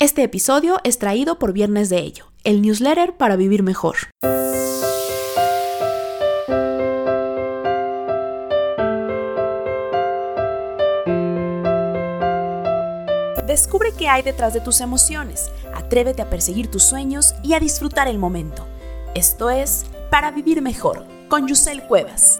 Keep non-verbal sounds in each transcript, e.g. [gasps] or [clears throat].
Este episodio es traído por Viernes de Ello, el newsletter para vivir mejor. Descubre qué hay detrás de tus emociones, atrévete a perseguir tus sueños y a disfrutar el momento. Esto es Para Vivir Mejor, con Yusel Cuevas.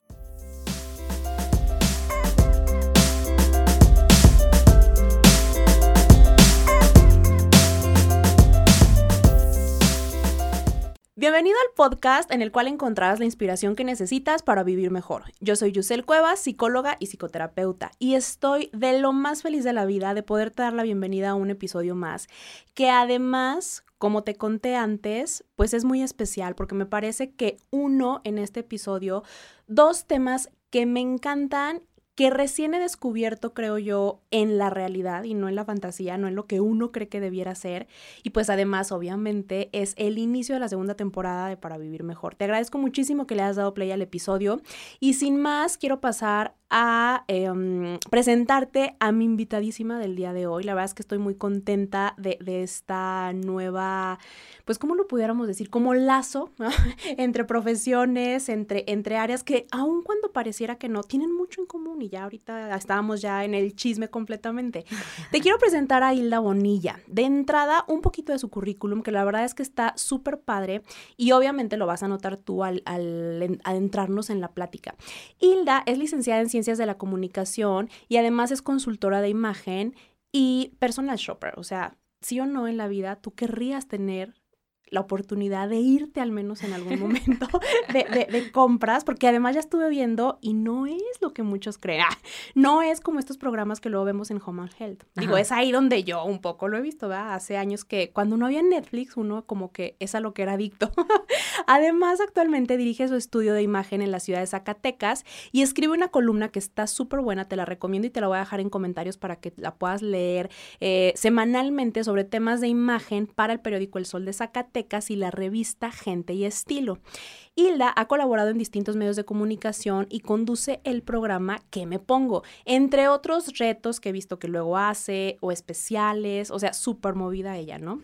Bienvenido al podcast en el cual encontrarás la inspiración que necesitas para vivir mejor. Yo soy Yusel Cuevas, psicóloga y psicoterapeuta, y estoy de lo más feliz de la vida de poderte dar la bienvenida a un episodio más, que además, como te conté antes, pues es muy especial porque me parece que uno en este episodio, dos temas que me encantan que recién he descubierto, creo yo, en la realidad y no en la fantasía, no en lo que uno cree que debiera ser. Y pues además, obviamente, es el inicio de la segunda temporada de Para Vivir Mejor. Te agradezco muchísimo que le hayas dado play al episodio. Y sin más, quiero pasar a em, presentarte a mi invitadísima del día de hoy. La verdad es que estoy muy contenta de, esta nueva, pues, ¿cómo lo pudiéramos decir? Como lazo [laughs] entre profesiones, entre, entre áreas que aun cuando pareciera que no, tienen mucho en común y ya ahorita estábamos ya en el chisme completamente. [laughs] Te quiero presentar a Hilda Bonilla. De entrada, un poquito de su currículum, que la verdad es que está súper padre y obviamente lo vas a notar tú al, al adentrarnos en la plática. Hilda es licenciada en Ciencias de la Comunicación y además es consultora de imagen y personal shopper. O sea, sí o no en la vida, tú querrías tener la oportunidad de irte al menos en algún momento [laughs] de, compras, porque además ya estuve viendo y no es lo que muchos creen. Ah, no es como estos programas que luego vemos en Home and Health. Digo, es ahí donde yo un poco lo he visto, ¿verdad? Hace años que cuando no había Netflix, uno como que es a lo que era adicto. [laughs] además, actualmente dirige su estudio de imagen en la ciudad de Zacatecas y escribe una columna que está súper buena, te la recomiendo y te la voy a dejar en comentarios para que la puedas leer eh, semanalmente sobre temas de imagen para el periódico El Sol de Zacatecas y la revista Gente y Estilo. Hilda ha colaborado en distintos medios de comunicación y conduce el programa ¿Qué me pongo? Entre otros retos que he visto que luego hace o especiales, o sea, súper movida ella, ¿no?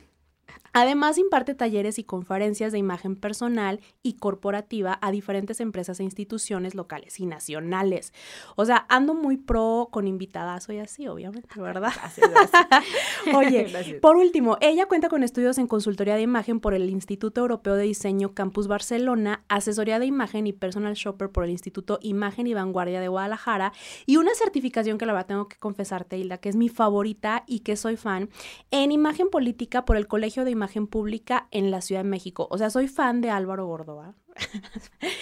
Además, imparte talleres y conferencias de imagen personal y corporativa a diferentes empresas e instituciones locales y nacionales. O sea, ando muy pro con invitadas hoy así, obviamente, ¿verdad? [laughs] [laughs] Oye, [laughs] por último, ella cuenta con estudios en consultoría de imagen por el Instituto Europeo de Diseño Campus Barcelona, asesoría de imagen y personal shopper por el Instituto Imagen y Vanguardia de Guadalajara y una certificación que la verdad tengo que confesarte, Hilda, que es mi favorita y que soy fan, en imagen política por el Colegio de Imagen imagen pública en la Ciudad de México. O sea, soy fan de Álvaro Gordoa.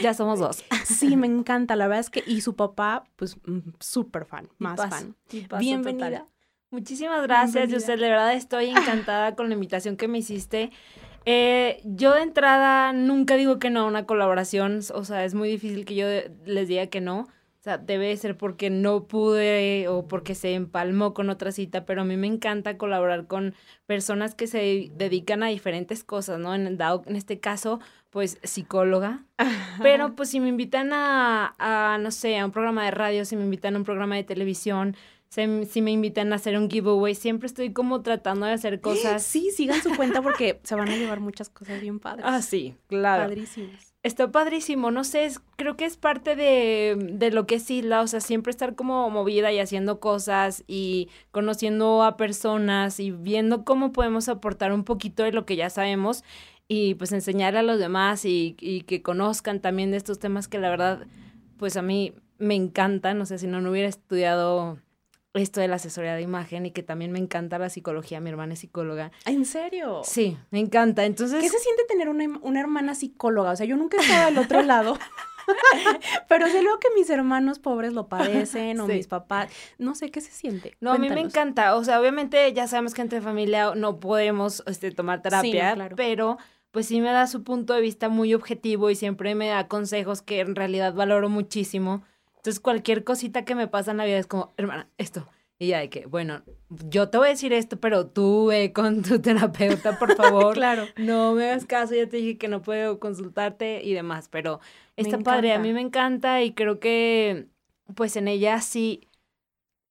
ya somos dos. [laughs] Sí, me encanta. La verdad es que, y su papá, pues mm, súper fan, más fan. Bienvenida. Muchísimas gracias, Yusel. De verdad estoy encantada con la invitación que me hiciste. Eh, yo de entrada nunca digo que no a una colaboración. O sea, es muy difícil que yo les diga que no. O sea, debe ser porque no pude o porque se empalmó con otra cita, pero a mí me encanta colaborar con personas que se dedican a diferentes cosas, ¿no? En, en este caso, pues psicóloga. Pero pues si me invitan a, a, no sé, a un programa de radio, si me invitan a un programa de televisión, si, me invitan a hacer un giveaway, siempre estoy como tratando de hacer cosas. [gasps] Sí, sigan su cuenta porque [laughs] se van a llevar muchas cosas bien padres. Ah, sí, claro. Padrísimas. Está padrísimo, no sé, creo que es parte de, de, lo que es Isla, o sea, siempre estar como movida y haciendo cosas y conociendo a personas y viendo cómo podemos aportar un poquito de lo que ya sabemos y pues enseñar a los demás y, y que conozcan también de estos temas que la verdad, pues a mí me encantan, o sea, si no, no hubiera estudiado esto de la asesoría de imagen y que también me encanta la psicología, mi hermana es psicóloga. ¿En serio? Sí, me encanta. Entonces... ¿Qué se siente tener una, hermana psicóloga? O sea, yo nunca he estado al otro lado. [laughs] Pero sé luego que mis hermanos pobres lo padecen o mis papás. No sé qué se siente. No, a mí me encanta. O sea, obviamente ya sabemos que entre familia no podemos este, tomar terapia, pero pues sí me da su punto de vista muy objetivo y siempre me da consejos que en realidad valoro muchísimo. Entonces, cualquier cosita que me pasa en la vida es como, hermana, esto. Y ya de que, bueno, yo te voy a decir esto, pero tú ve con tu terapeuta, por [laughs] favor. claro. No me hagas caso, ya te dije que no puedo consultarte y demás, pero está padre, a mí me encanta y creo que, pues en ella sí,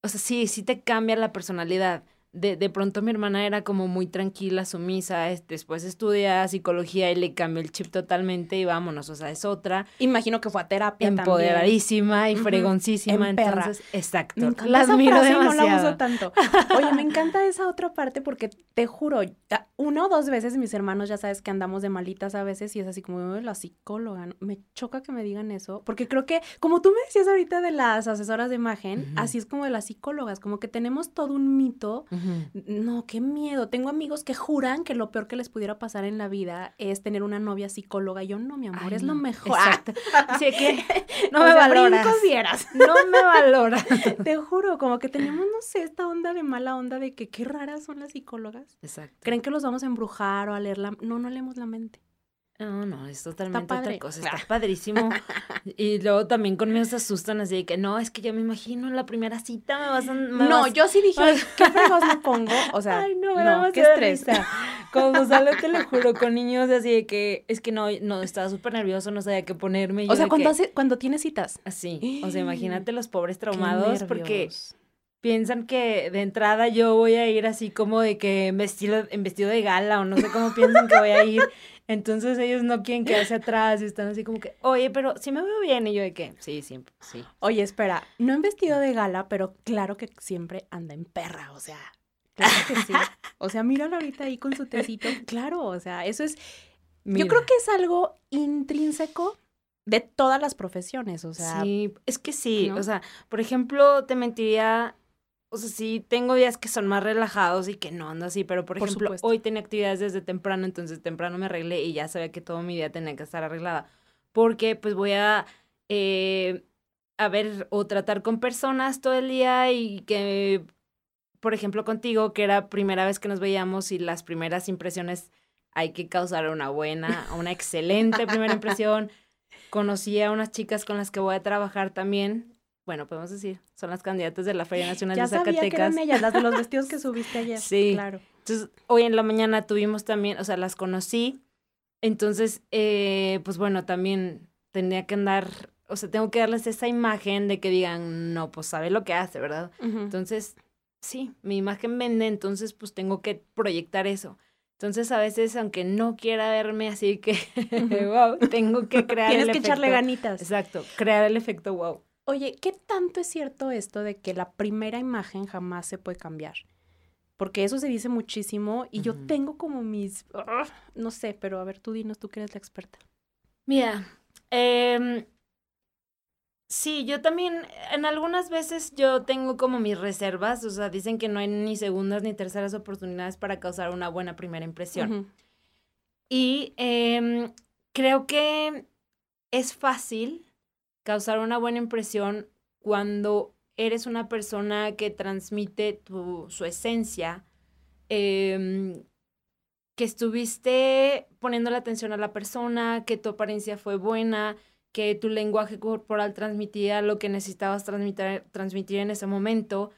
o sea, sí, sí te cambia la personalidad. De, de pronto mi hermana era como muy tranquila, sumisa, después estudia psicología y le cambió el chip totalmente y vámonos, o sea, es otra. Imagino que fue a terapia Empoderadísima y fregoncísima, entonces, exacto. Me esa frase no la uso tanto. [laughs] Oye, me encanta esa otra parte porque te juro, una o dos veces mis hermanos ya sabes que andamos de malitas a veces y es así como la psicóloga, me choca que me digan eso, porque creo que como tú me decías ahorita de las asesoras de imagen, así es como de las psicólogas, como que tenemos todo un mito no, qué miedo. Tengo amigos que juran que lo peor que les pudiera pasar en la vida es tener una novia psicóloga. Yo no, mi amor, es lo mejor. Exacto. [laughs] Así que [laughs] [laughs] no me valoras. No me valoras. Te juro, como que tenemos, no sé, esta onda de mala onda de que qué raras son las psicólogas. Exacto. Creen que los vamos a embrujar o a leer la... No, no leemos la mente. No, no, es totalmente otra cosa. Está padrísimo. [laughs] y luego también conmigo se asustan así de que no, es que ya me imagino en la primera cita me vas a. no, yo sí dije, ¿qué fregos me pongo? O sea, [laughs] Ay, no, no qué estrés. [laughs] Cuando sale, te lo juro, con niños así de que es que no, no, estaba súper nervioso, no sabía qué ponerme. o sea, cuando, hace, cuando tienes citas. Así. [gasps] O sea, imagínate los pobres traumados porque piensan que de entrada yo voy a ir así como de que en vestido, en vestido de gala o no sé cómo piensan que voy a ir. Entonces ellos no quieren quedarse atrás y están así como que, oye, pero si me veo bien. Y yo de que, sí, siempre, sí. Oye, espera, no en vestido de gala, pero claro que siempre anda en perra, o sea, claro que sí. O sea, míralo ahorita ahí con su tecito. Claro, o sea, eso es. Yo creo que es algo intrínseco de todas las profesiones, o sea. Sí, es que sí. O sea, por ejemplo, te mentiría o sea, sí, tengo días que son más relajados y que no ando así, pero por, ejemplo, hoy tenía actividades desde temprano, entonces temprano me arreglé y ya sabía que todo mi día tenía que estar arreglada. Porque pues voy a, eh, a ver o tratar con personas todo el día y que, por ejemplo, contigo, que era primera vez que nos veíamos y las primeras impresiones hay que causar una buena, una [laughs] excelente primera impresión. Conocí a unas chicas con las que voy a trabajar también bueno, podemos decir, son las candidatas de la Feria Nacional de Zacatecas. Sabía que eran ellas, las de los vestidos que [laughs] subiste ayer. Sí, claro. Entonces, hoy en la mañana tuvimos también, o sea, las conocí. Entonces, eh, pues bueno, también tenía que andar, o sea, tengo que darles esa imagen de que digan, no, pues sabe lo que hace, ¿verdad? Entonces, sí, mi imagen vende, entonces pues tengo que proyectar eso. Entonces, a veces, aunque no quiera verme así que, [laughs] wow, tengo que crear Tienes que echarle ganitas. Exacto, crear el efecto wow. Oye, ¿qué tanto es cierto esto de que la primera imagen jamás se puede cambiar? Porque eso se dice muchísimo y yo tengo como mis, no sé, pero a ver, tú dinos, tú que eres la experta. Mira, eh, sí, yo también, en algunas veces yo tengo como mis reservas, o sea, dicen que no hay ni segundas ni terceras oportunidades para causar una buena primera impresión. Y eh, creo que es fácil causar una buena impresión cuando eres una persona que transmite tu, su esencia, em, que estuviste poniendo la atención a la persona, que tu apariencia fue buena, que tu lenguaje corporal transmitía lo que necesitabas transmitir, transmitir en ese momento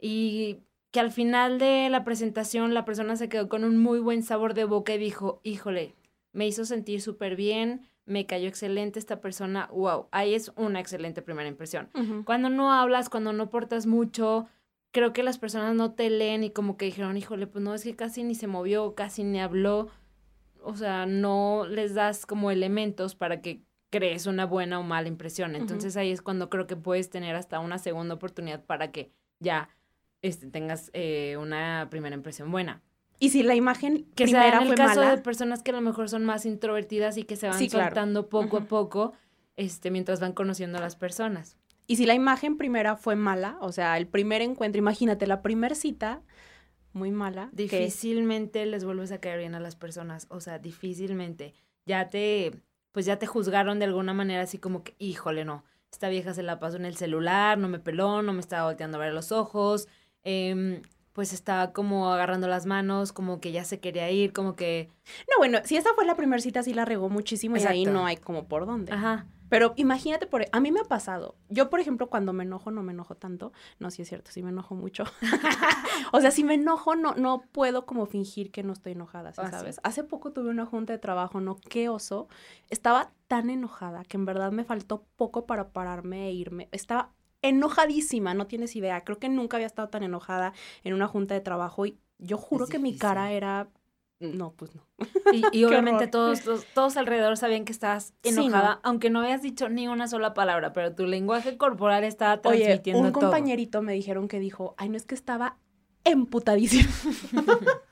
y que al final de la presentación la persona se quedó con un muy buen sabor de boca y dijo, híjole, me hizo sentir súper bien, me cayó excelente esta persona, wow, ahí es una excelente primera impresión. Cuando no hablas, cuando no portas mucho, creo que las personas no te leen y como que dijeron, híjole, pues no, es que casi ni se movió, casi ni habló, o sea, no les das como elementos para que crees una buena o mala impresión. Entonces ahí es cuando creo que puedes tener hasta una segunda oportunidad para que ya este, tengas eh, una primera impresión buena. Y si la imagen que primera sea en el caso de personas que a lo mejor son más introvertidas y que se van soltando poco a poco, este, mientras van conociendo a las personas. Y si la imagen primera fue mala, o sea, el primer encuentro, imagínate, la primera cita muy mala. Difícilmente les vuelves a caer bien a las personas, o sea, difícilmente. Ya te, pues ya te juzgaron de alguna manera así como que, híjole, no, esta vieja se la pasó en el celular, no me peló, no me estaba volteando a ver los ojos, eh, pues estaba como agarrando las manos, como que ya se quería ir, como que... No, bueno, si esta fue la primera cita, sí la regó muchísimo y ahí no hay como por dónde. Ajá. Pero imagínate, por, a mí me ha pasado. Yo, por ejemplo, cuando me enojo, no me enojo tanto. No, sí es cierto, sí me enojo mucho. [laughs] [laughs] o sea, si me enojo, no, no puedo como fingir que no estoy enojada, ah, ¿sabes? Hace poco tuve una junta de trabajo, ¿no? Qué oso. Estaba tan enojada que en verdad me faltó poco para pararme e irme. Estaba enojadísima, no tienes idea. Creo que nunca había estado tan enojada en una junta de trabajo y yo juro que mi cara era no, pues no. Y, [laughs] obviamente todos, todos, alrededor sabían que estabas enojada, aunque no habías dicho ni una sola palabra, pero tu lenguaje corporal estaba transmitiendo Oye, un compañerito me dijeron que dijo, ay, no es que estaba emputadísimo. [laughs] [laughs]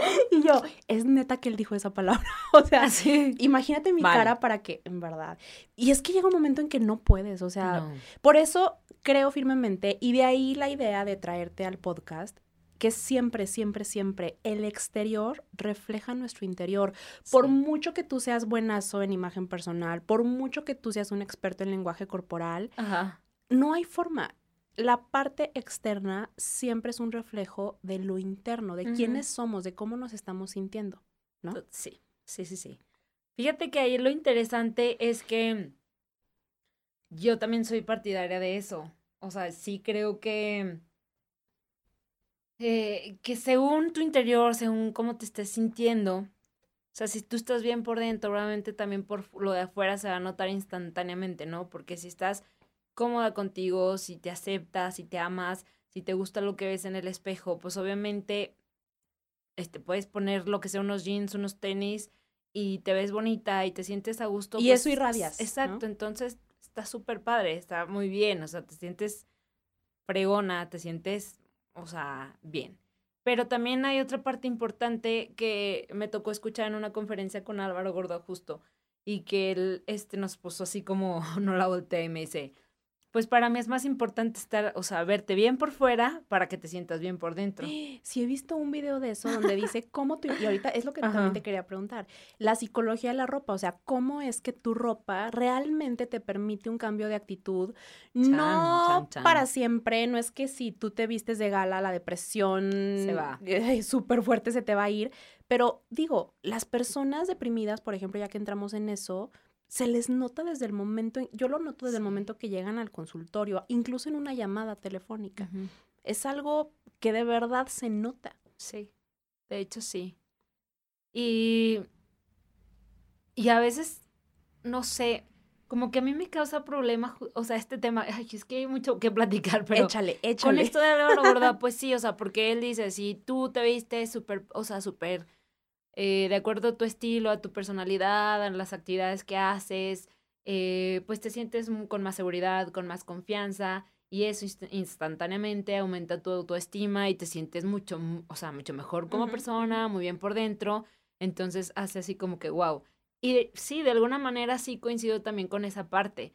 [laughs] y yo, es neta que él dijo esa palabra. [laughs] o sea, imagínate mi cara para que, en verdad. Y es que llega un momento en que no puedes, o sea, por eso creo firmemente, y de ahí la idea de traerte al podcast, que siempre, siempre, siempre el exterior refleja nuestro interior. Por mucho que tú seas buenazo en imagen personal, por mucho que tú seas un experto en lenguaje corporal, no hay forma. La parte externa siempre es un reflejo de lo interno, de quiénes somos, de cómo nos estamos sintiendo, ¿no? Sí, sí, sí, sí. Fíjate que ahí lo interesante es que yo también soy partidaria de eso. O sea, sí creo que eh, que según tu interior, según cómo te estés sintiendo, o sea, si tú estás bien por dentro, probablemente también por lo de afuera se va a notar instantáneamente, ¿no? Porque si estás cómoda contigo, si te aceptas, si te amas, si te gusta lo que ves en el espejo, pues obviamente este, puedes poner lo que sea unos jeans, unos tenis y te ves bonita y te sientes a gusto. Y eso pues, irradias. Exacto, entonces está súper padre, está muy bien, o sea, te sientes fregona, te sientes o sea, bien. Pero también hay otra parte importante que me tocó escuchar en una conferencia con Álvaro Gordo justo y que él este, nos puso así como [laughs] no la volteé y me dice, pues para mí es más importante estar, o sea, verte bien por fuera para que te sientas bien por dentro. [gasps] Sí, he visto un video de eso donde dice cómo tú, y ahorita es lo que también te quería preguntar, la psicología de la ropa, o sea, cómo es que tu ropa realmente te permite un cambio de actitud, no para siempre, no es que si tú te vistes de gala, la depresión se va. [laughs] súper fuerte se te va a ir, pero digo, las personas deprimidas, por ejemplo, ya que entramos en eso, se les nota desde el momento, yo lo noto desde el momento que llegan al consultorio, incluso en una llamada telefónica. Es algo que de verdad se nota. Sí, de hecho sí. Y, y a veces, no sé, como que a mí me causa problema, o sea, este tema, ay, es que hay mucho que platicar, pero... Échale, échale. Con esto de Álvaro ¿verdad? [laughs] pues sí, o sea, porque él dice, si tú te viste súper, o sea, súper eh, de acuerdo a tu estilo, a tu personalidad, a las actividades que haces, eh, pues te sientes con más seguridad, con más confianza y eso instantáneamente aumenta tu autoestima y te sientes mucho, o sea, mucho mejor como persona, muy bien por dentro. Entonces hace así como que, wow. Y sí, de alguna manera sí coincido también con esa parte.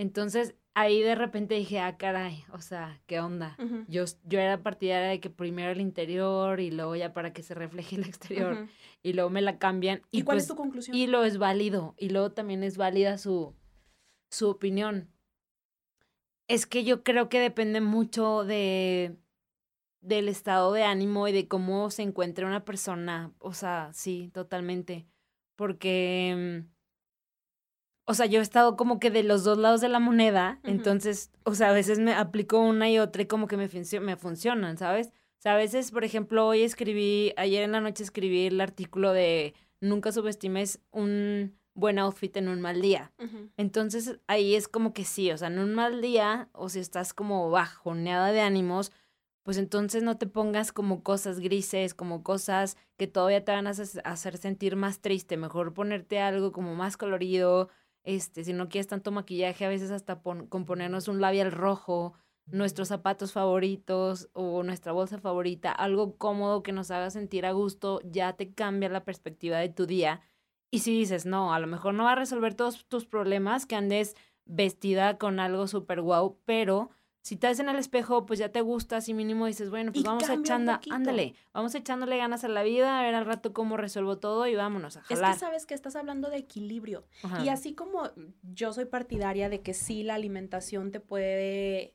Entonces, ahí de repente dije, ah, caray, o sea, ¿qué onda? yo, yo era partidaria de que primero el interior y luego ya para que se refleje el exterior. Y luego me la cambian. ¿Y, cuál es pues tu conclusión? Y lo es válido. Y luego también es válida su, su opinión. Es que yo creo que depende mucho de del estado de ánimo y de cómo se encuentra una persona. O sea, sí, totalmente. Porque mm, o sea, yo he estado como que de los dos lados de la moneda, entonces, o sea, a veces me aplico una y otra y como que me, me funcionan, ¿sabes? O sea, a veces, por ejemplo, hoy escribí, ayer en la noche escribí el artículo de nunca subestimes un buen outfit en un mal día. Entonces, ahí es como que sí, o sea, en un mal día, o si estás como bajoneada de ánimos, pues entonces no te pongas como cosas grises, como cosas que todavía te van a hacer sentir más triste. Mejor ponerte algo como más colorido, este, si no quieres tanto maquillaje, a veces hasta con ponernos un labial rojo, nuestros zapatos favoritos o nuestra bolsa favorita, algo cómodo que nos haga sentir a gusto, ya te cambia la perspectiva de tu día. Y si dices, no, a lo mejor no va a resolver todos tus problemas, que andes vestida con algo súper guau, pero si te ves en el espejo, pues ya te gusta, así mínimo dices, bueno, pues vamos echando, ándale, vamos echándole ganas a la vida, a ver al rato cómo resuelvo todo y vámonos a jalar. Es que sabes que estás hablando de equilibrio. Y así como yo soy partidaria de que sí la alimentación te puede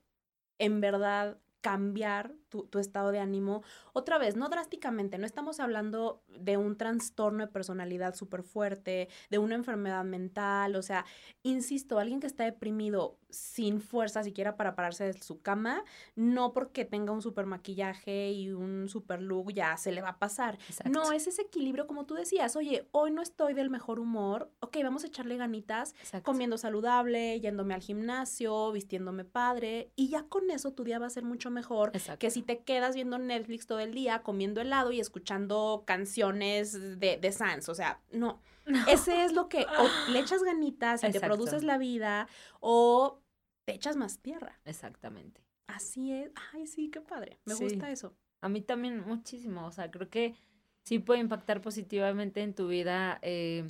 en verdad cambiar tu, estado de ánimo. Otra vez, no drásticamente, no estamos hablando de un trastorno de personalidad súper fuerte, de una enfermedad mental, o sea, insisto, alguien que está deprimido sin fuerza siquiera para pararse de su cama, no porque tenga un super maquillaje y un super look ya se le va a pasar. No, es ese equilibrio como tú decías, oye, hoy no estoy del mejor humor, ok, vamos a echarle ganitas, comiendo saludable, yéndome al gimnasio, vistiéndome padre, y ya con eso tu día va a ser mucho mejor que si te quedas viendo Netflix todo el día, comiendo helado y escuchando canciones de, de Sans, o sea, no. [laughs] Ese es lo que o le echas ganitas y te produces la vida o te echas más tierra. Exactamente. Así es. Ay, sí, qué padre. Me gusta eso. A mí también muchísimo. O sea, creo que sí puede impactar positivamente en tu vida. Eh,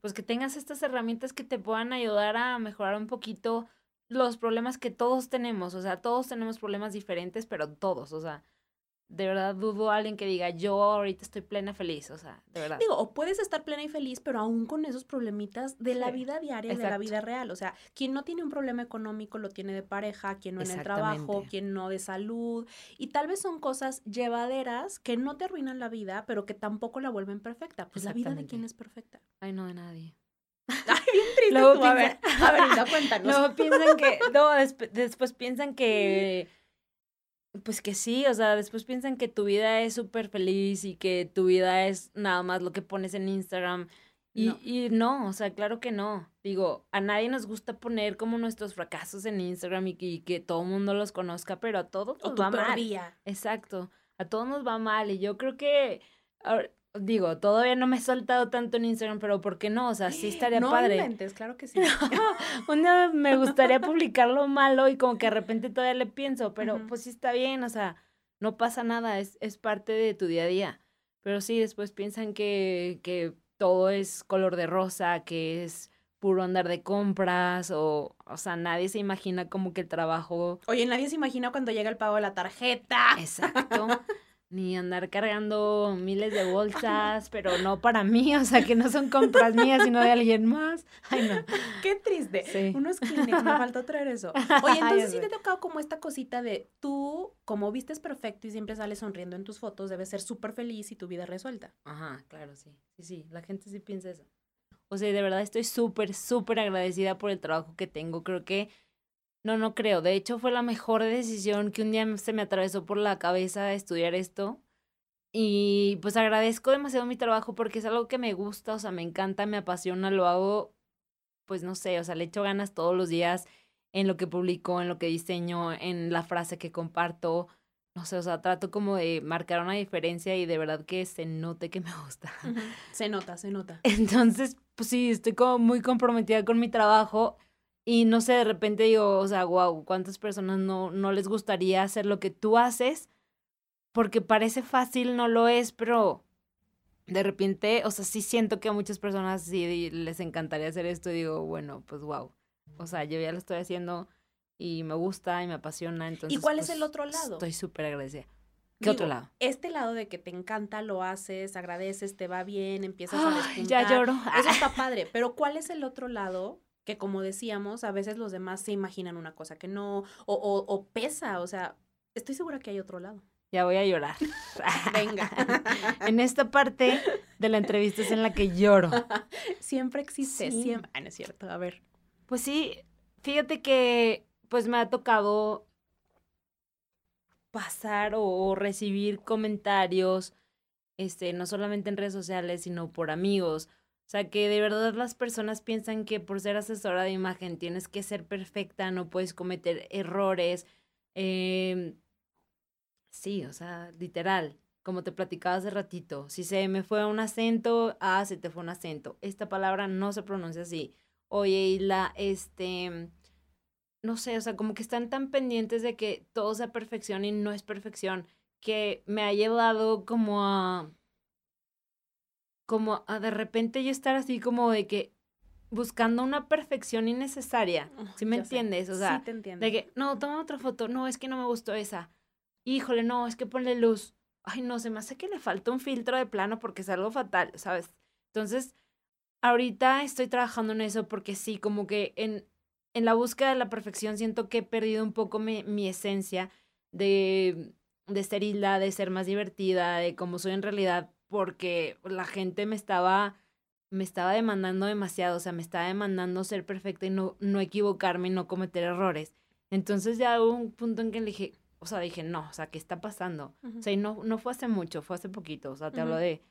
pues que tengas estas herramientas que te puedan ayudar a mejorar un poquito los problemas que todos tenemos. O sea, todos tenemos problemas diferentes, pero todos. O sea, de verdad dudo a alguien que diga, yo ahorita estoy plena feliz, o sea, de verdad. Digo, o puedes estar plena y feliz, pero aún con esos problemitas de la vida diaria, de la vida real. O sea, quien no tiene un problema económico lo tiene de pareja, quien no en el trabajo, quien no de salud. Y tal vez son cosas llevaderas que no te arruinan la vida, pero que tampoco la vuelven perfecta. Pues la vida de quién es perfecta. Ay, no, de nadie. [laughs] [laughs] Triste tú, a ver, [laughs] a ver, cuéntanos. Luego piensan que, [laughs] no, después piensan que pues que sí, o sea, después piensan que tu vida es súper feliz y que tu vida es nada más lo que pones en Instagram. Y no. y no, o sea, claro que no. Digo, a nadie nos gusta poner como nuestros fracasos en Instagram y que, que todo el mundo los conozca, pero a todos nos va mal. Exacto, a todos nos va mal. Y yo creo que digo, todavía no me he soltado tanto en Instagram, pero ¿por qué no? O sea, sí [gasps] estaría no padre. No inventes, claro que sí. [laughs] un día me gustaría publicar lo malo y como que de repente todavía le pienso, pero pues sí está bien, o sea, no pasa nada, es, es parte de tu día a día. Pero sí, después piensan que, que todo es color de rosa, que es puro andar de compras o, o sea, nadie se imagina como que el trabajo... Oye, nadie se imagina cuando llega el pago de la tarjeta. Exacto. [laughs] ni andar cargando miles de bolsas, pero no para mí, o sea, que no son compras mías, sino de alguien más. Ay, no. Qué triste. Sí. Unos Kleenex, me faltó traer eso. Oye, entonces sí te ha tocado como esta cosita de tú, como vistes perfecto y siempre sales sonriendo en tus fotos, debes ser súper feliz y tu vida resuelta. Ajá, claro, sí. Sí, sí, la gente sí piensa eso. O sea, de verdad estoy súper, súper agradecida por el trabajo que tengo. Creo que no, no creo. De hecho, fue la mejor decisión que un día se me atravesó por la cabeza estudiar esto. Y pues agradezco demasiado mi trabajo porque es algo que me gusta, o sea, me encanta, me apasiona, lo hago, pues no sé, o sea, le echo ganas todos los días en lo que publico, en lo que diseño, en la frase que comparto. No sé, o sea, trato como de marcar una diferencia y de verdad que se note que me gusta. Se nota, se nota. [laughs] Entonces, pues sí, estoy como muy comprometida con mi trabajo y no sé, de repente digo, o sea, wow, ¿cuántas personas no, no les gustaría hacer lo que tú haces? Porque parece fácil, no lo es, pero de repente, o sea, sí siento que a muchas personas sí les encantaría hacer esto y digo, bueno, pues wow. O sea, yo ya lo estoy haciendo y me gusta y me apasiona. Entonces, ¿Y cuál es pues, el otro lado? Estoy súper agradecida. ¿Qué otro lado? Este lado de que te encanta, lo haces, agradeces, te va bien, empiezas a despuntar. Ya lloro. Eso [laughs] está padre. Pero ¿cuál es el otro lado que como decíamos, a veces los demás se imaginan una cosa que no, o, o, pesa, o sea, estoy segura que hay otro lado. Ya voy a llorar. [laughs] Venga. [laughs] en esta parte de la entrevista es en la que lloro. [laughs] Siempre existe, siempre. Ah, no es cierto, a ver. Pues sí, fíjate que pues me ha tocado pasar o recibir comentarios, este, no solamente en redes sociales, sino por amigos o sea, que de verdad las personas piensan que por ser asesora de imagen tienes que ser perfecta, no puedes cometer errores. Eh, sí, o sea, literal, como te platicaba hace ratito, si se me fue un acento, ah, se te fue un acento. Esta palabra no se pronuncia así. Oye, y la, este, no sé, o sea, como que están tan pendientes de que todo sea perfección y no es perfección, que me ha llevado como a como a de repente yo estar así como de que buscando una perfección innecesaria. ¿Sí me entiendes? O sea, sí te entiendo. de que, no, toma otra foto, no, es que no me gustó esa. Híjole, no, es que ponle luz. Ay, no, se me hace que le falta un filtro de plano porque es algo fatal, ¿sabes? Entonces, ahorita estoy trabajando en eso porque sí, como que en, en la búsqueda de la perfección siento que he perdido un poco mi, mi esencia de de ser isla, de ser más divertida, de cómo soy en realidad, porque la gente me estaba, me estaba demandando demasiado, o sea, me estaba demandando ser perfecta y no, no equivocarme y no cometer errores. Entonces ya hubo un punto en que le dije, o sea, dije, no, o sea, ¿qué está pasando? O sea, y no, no fue hace mucho, fue hace poquito, o sea, te hablo de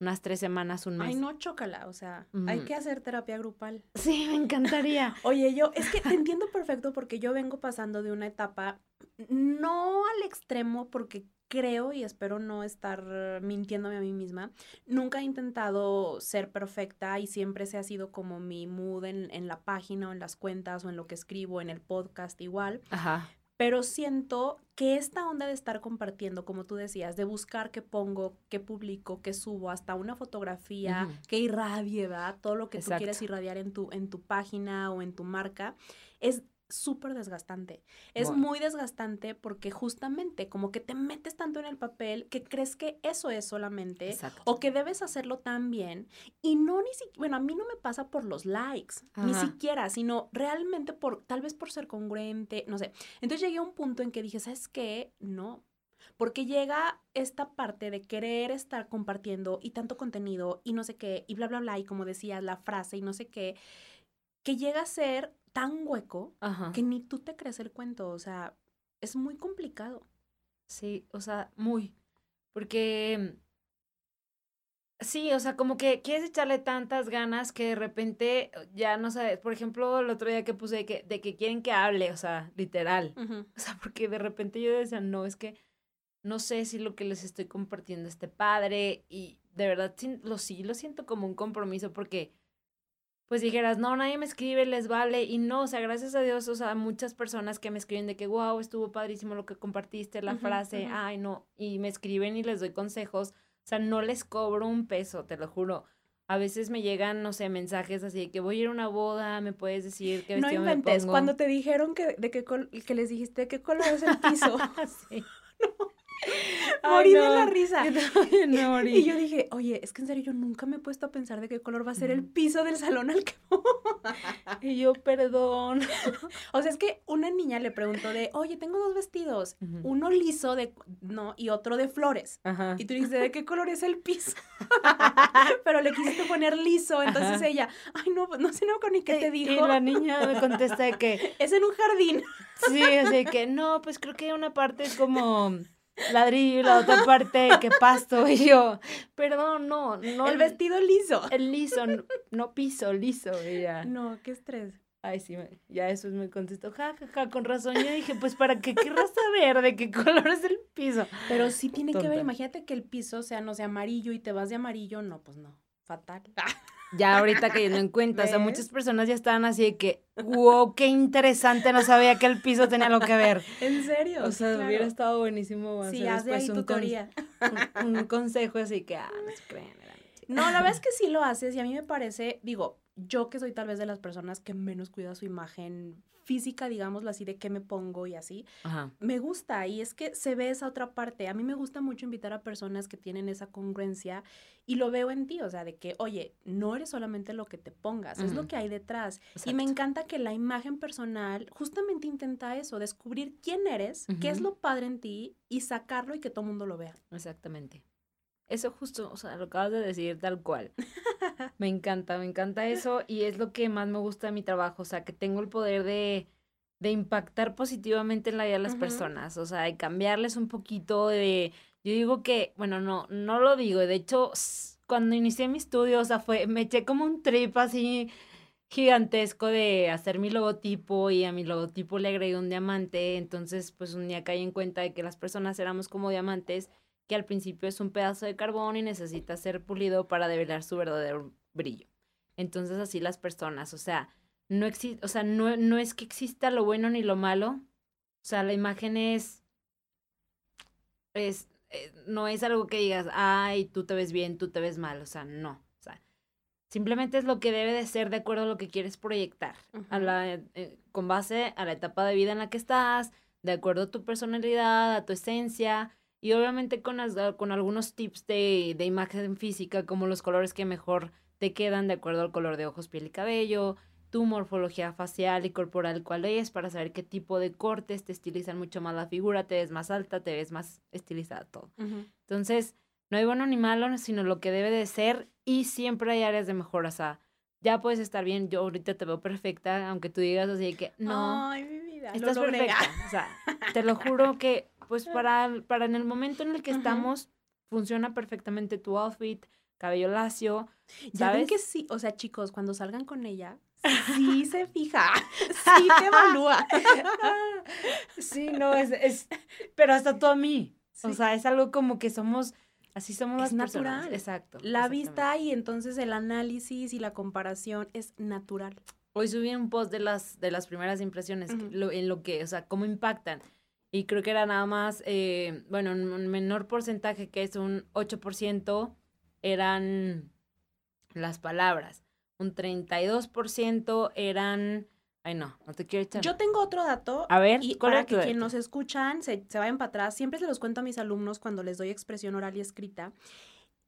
unas tres semanas, un mes. Ay, no, chócala, o sea, hay que hacer terapia grupal. Sí, me encantaría. [laughs] Oye, yo, es que te entiendo perfecto porque yo vengo pasando de una etapa, no al extremo, porque creo y espero no estar mintiéndome a mí misma. Nunca he intentado ser perfecta y siempre se ha sido como mi mood en, en, la página o en las cuentas o en lo que escribo, en el podcast igual. Ajá pero siento que esta onda de estar compartiendo, como tú decías, de buscar qué pongo, qué publico, qué subo, hasta una fotografía que irradie, ¿verdad? Todo lo que tú quieres irradiar en tu, en tu página o en tu marca, es súper desgastante. Es muy desgastante porque justamente como que te metes tanto en el papel que crees que eso es solamente o que debes hacerlo tan bien y no ni siquiera, bueno, a mí no me pasa por los likes, ni siquiera, sino realmente por, tal vez por ser congruente, no sé. Entonces llegué a un punto en que dije, ¿sabes qué? No. Porque llega esta parte de querer estar compartiendo y tanto contenido y no sé qué, y bla, bla, bla, y como decías, la frase y no sé qué, que llega a ser tan hueco que ni tú te crees el cuento. O sea, es muy complicado. Sí, o sea, muy. Porque sí, o sea, como que quieres echarle tantas ganas que de repente ya no sabes. Por ejemplo, el otro día que puse de que, de que quieren que hable, o sea, literal. O sea, porque de repente yo decía, no, es que no sé si lo que les estoy compartiendo este padre. Y de verdad lo, sí lo siento como un compromiso porque pues dijeras, no, nadie me escribe, les vale. Y no, o sea, gracias a Dios, o sea, muchas personas que me escriben de que, wow, estuvo padrísimo lo que compartiste, la frase, ay, no, y me escriben y les doy consejos. O sea, no les cobro un peso, te lo juro. A veces me llegan, no sé, mensajes así de que voy a ir a una boda, me puedes decir qué vestido No inventes, me pongo? cuando te dijeron que, de qué que les dijiste qué color es el piso. [laughs] sí. [laughs] no. [laughs] Morí de la risa. y yo dije, oye, es que en serio yo nunca me he puesto a pensar de qué color va a ser el piso del salón al que [laughs] Y yo, perdón. [laughs] o sea, es que una niña le preguntó de, oye, tengo dos vestidos, uno liso de, no, y otro de flores. Y tú dijiste, ¿de qué color es el piso? Pero le quisiste poner liso, entonces ella, ay, no, no sé no con ni qué te dijo. Y la niña me contesta de que... Es en un jardín. sí, de que, no, pues creo que una parte es como ladrillo y la otra parte [laughs] que pasto. Y yo, perdón, no, no. El vestido liso. El liso, no, piso, liso. Y ya. No, qué estrés. Ay, sí, ya eso me contestó, ja, ja, ja, con razón. Yo dije, pues, ¿para qué querrás saber de qué color es el piso? Pero sí tiene que ver, imagínate que el piso sea, no sé, amarillo y te vas de amarillo, no, pues no, fatal. [laughs] ya ahorita cayendo en cuenta, o sea, muchas personas ya estaban así de que, wow, qué interesante, no sabía que el piso tenía algo que ver. [laughs] ¿En serio? O sea, hubiera estado buenísimo sí, hacer después un, tutoría. [laughs] un, consejo así que, ah, no se creen. No, la verdad es [laughs] que sí lo haces y a mí me parece, digo, yo que soy tal vez de las personas que menos cuida su imagen física, digámoslo así, de qué me pongo y así, me gusta y es que se ve esa otra parte. A mí me gusta mucho invitar a personas que tienen esa congruencia y lo veo en ti, o sea, de que, oye, no eres solamente lo que te pongas, es lo que hay detrás. Y me encanta que la imagen personal justamente intenta eso, descubrir quién eres, qué es lo padre en ti y sacarlo y que todo el mundo lo vea. Exactamente. Eso justo, o sea, lo acabas de decir tal cual. [laughs] me encanta, me encanta eso y es lo que más me gusta de mi trabajo, o sea, que tengo el poder de, de impactar positivamente en la vida de las personas, o sea, de cambiarles un poquito de... Yo digo que, bueno, no, no lo digo, de hecho, cuando inicié mi estudio, o sea, fue, me eché como un trip así gigantesco de hacer mi logotipo y a mi logotipo le agregué un diamante, entonces pues un día caí en cuenta de que las personas éramos como diamantes que al principio es un pedazo de carbón y necesita ser pulido para develar su verdadero brillo. Entonces así las personas, o sea, no existe, o sea, no, no es que exista lo bueno ni lo malo, o sea, la imagen es, es, eh, no es algo que digas, ay, tú te ves bien, tú te ves mal, o sea, no, o sea, simplemente es lo que debe de ser de acuerdo a lo que quieres proyectar, a la, eh, con base a la etapa de vida en la que estás, de acuerdo a tu personalidad, a tu esencia, y obviamente con, con algunos tips de, imagen física, como los colores que mejor te quedan de acuerdo al color de ojos, piel y cabello, tu morfología facial y corporal cuál es, para saber qué tipo de cortes te estilizan mucho más la figura, te ves más alta, te ves más estilizada, todo. Entonces, no hay bueno ni malo, sino lo que debe de ser y siempre hay áreas de mejora. O sea, ya puedes estar bien, yo ahorita te veo perfecta, aunque tú digas así que no, Ay, mi vida, estás perfecta. O sea, te lo juro que pues [laughs] para, para en el momento en el que estamos, funciona perfectamente tu outfit, cabello lacio. Ya ven que sí, o sea, chicos, cuando salgan con ella, [laughs] sí se fija, [laughs] sí te evalúa. sí, no, es, es, pero hasta tú a mí. O sea, es algo como que somos, así somos es las natural. personas. Exacto. La vista y entonces el análisis y la comparación es natural. Hoy subí un post de las, de las primeras impresiones, lo, en lo que, o sea, cómo impactan. Y creo que era nada más, eh, bueno, un menor porcentaje, que es un 8%, eran las palabras. Un 32% eran... Ay, no, no te quiero echar. Yo tengo otro dato. A ver, y para que quienes nos escuchan se, se vayan para atrás, siempre se los cuento a mis alumnos cuando les doy expresión oral y escrita.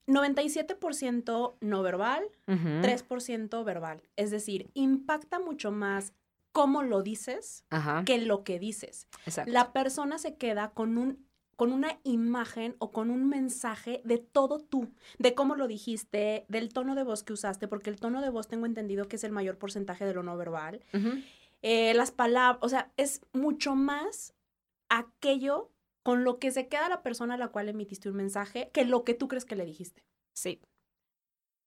97% no verbal, 3% verbal. Es decir, impacta mucho más cómo lo dices que lo que dices. Exacto. La persona se queda con un con una imagen o con un mensaje de todo tú, de cómo lo dijiste, del tono de voz que usaste, porque el tono de voz tengo entendido que es el mayor porcentaje de lo no verbal. Eh, las palabras, o sea, es mucho más aquello con lo que se queda la persona a la cual emitiste un mensaje que lo que tú crees que le dijiste. Sí.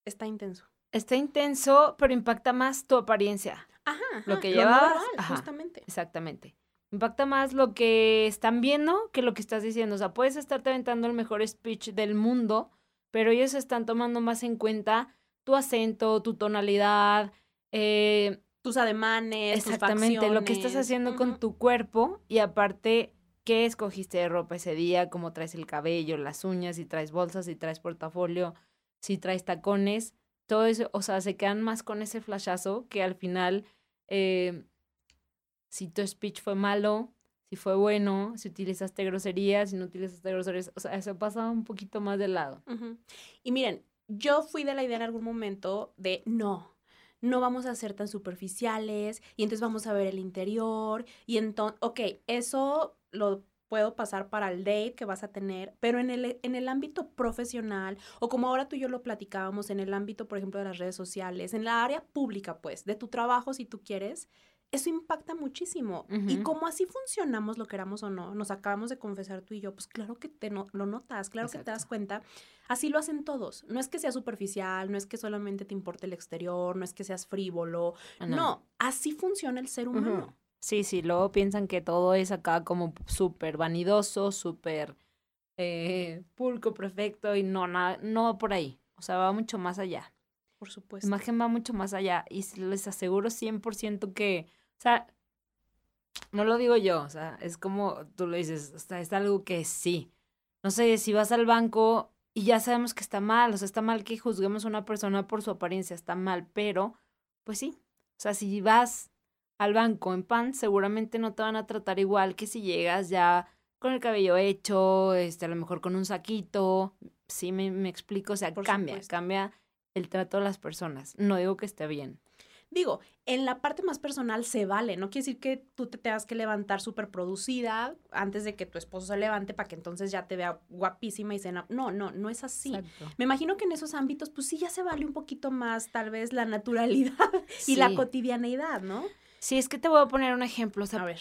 Está intenso. Está intenso, pero impacta más tu apariencia. Ajá. lo que llevas. justamente. Exactamente. Impacta más lo que están viendo que lo que estás diciendo. O sea, puedes estarte aventando el mejor speech del mundo, pero ellos están tomando más en cuenta tu acento, tu tonalidad, eh, tus ademanes, exactamente, lo que estás haciendo con tu cuerpo y aparte qué escogiste de ropa ese día, cómo traes el cabello, las uñas, si traes bolsas, si traes portafolio, si traes tacones, todo eso, o sea, se quedan más con ese flashazo que al final eh, si tu speech fue malo, si fue bueno, si utilizaste groserías, si no utilizaste groserías, o sea, eso pasa un poquito más de lado. Y miren, yo fui de la idea en algún momento de no, no vamos a ser tan superficiales y entonces vamos a ver el interior y entonces, ok, eso lo puedo pasar para el date que vas a tener, pero en el, en el ámbito profesional o como ahora tú y yo lo platicábamos, en el ámbito, por ejemplo, de las redes sociales, en la área pública, pues, de tu trabajo, si tú quieres, eso impacta muchísimo. Y como así funcionamos, lo queramos o no, nos acabamos de confesar tú y yo, pues claro que te lo notas, claro que te das cuenta. Así lo hacen todos. No es que sea superficial, no es que solamente te importe el exterior, no es que seas frívolo. Ah, no, así funciona el ser humano. Sí, sí, luego piensan que todo es acá como súper vanidoso, súper eh, pulco, perfecto, y no, nada, no por ahí. O sea, va mucho más allá. Por supuesto. La imagen va mucho más allá y les aseguro 100% que o sea, no lo digo yo, o sea, es como tú lo dices, o sea, es algo que sí. No sé, si vas al banco y ya sabemos que está mal, o sea, está mal que juzguemos a una persona por su apariencia, está mal, pero, pues sí. O sea, si vas al banco en pan, seguramente no te van a tratar igual que si llegas ya con el cabello hecho, este, a lo mejor con un saquito. Sí, me, me explico, o sea, cambia, cambia el trato de las personas. No digo que esté bien. Digo, en la parte más personal se vale, no quiere decir que tú te tengas que levantar súper producida antes de que tu esposo se levante para que entonces ya te vea guapísima y cena. No, no, no es así. Me imagino que en esos ámbitos, pues sí, ya se vale un poquito más tal vez la [laughs] naturalidad y la cotidianeidad, ¿no? Sí, es que te voy a poner un ejemplo. a ver.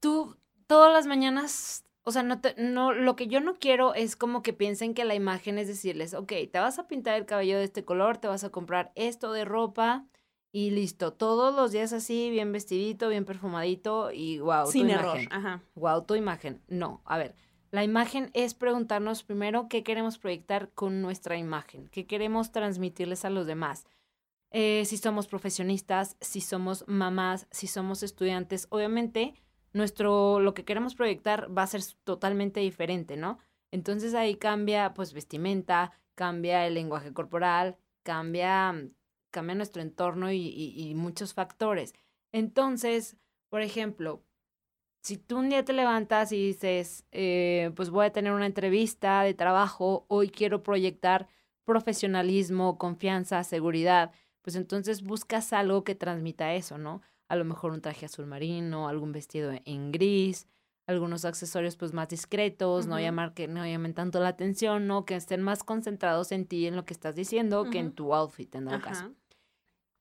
Tú todas las mañanas o sea, no, te, no, lo que yo no quiero es como que piensen que la imagen es decirles, ok, te vas a pintar el cabello de este color, te vas a comprar esto de ropa, y listo, todos los días así, bien vestidito, bien perfumadito y wow, Sin error. Ajá. Wow, tu imagen. No, a ver, la imagen es preguntarnos primero qué queremos proyectar con nuestra imagen, qué queremos transmitirles a los demás. Eh, si somos profesionistas, si somos mamás, si somos estudiantes, obviamente nuestro, lo que queremos proyectar va a ser totalmente diferente, ¿no? Entonces ahí cambia pues vestimenta, cambia el lenguaje corporal, cambia cambia nuestro entorno y, muchos factores. Entonces, por ejemplo, si tú un día te levantas y dices, eh, pues voy a tener una entrevista de trabajo, hoy quiero proyectar profesionalismo, confianza, seguridad, pues entonces buscas algo que transmita eso, ¿no? A lo mejor un traje azul marino, algún vestido en gris, algunos accesorios pues más discretos, no llamar que no llamen tanto la atención, ¿no? Que estén más concentrados en ti, en lo que estás diciendo, que en tu outfit, en el caso.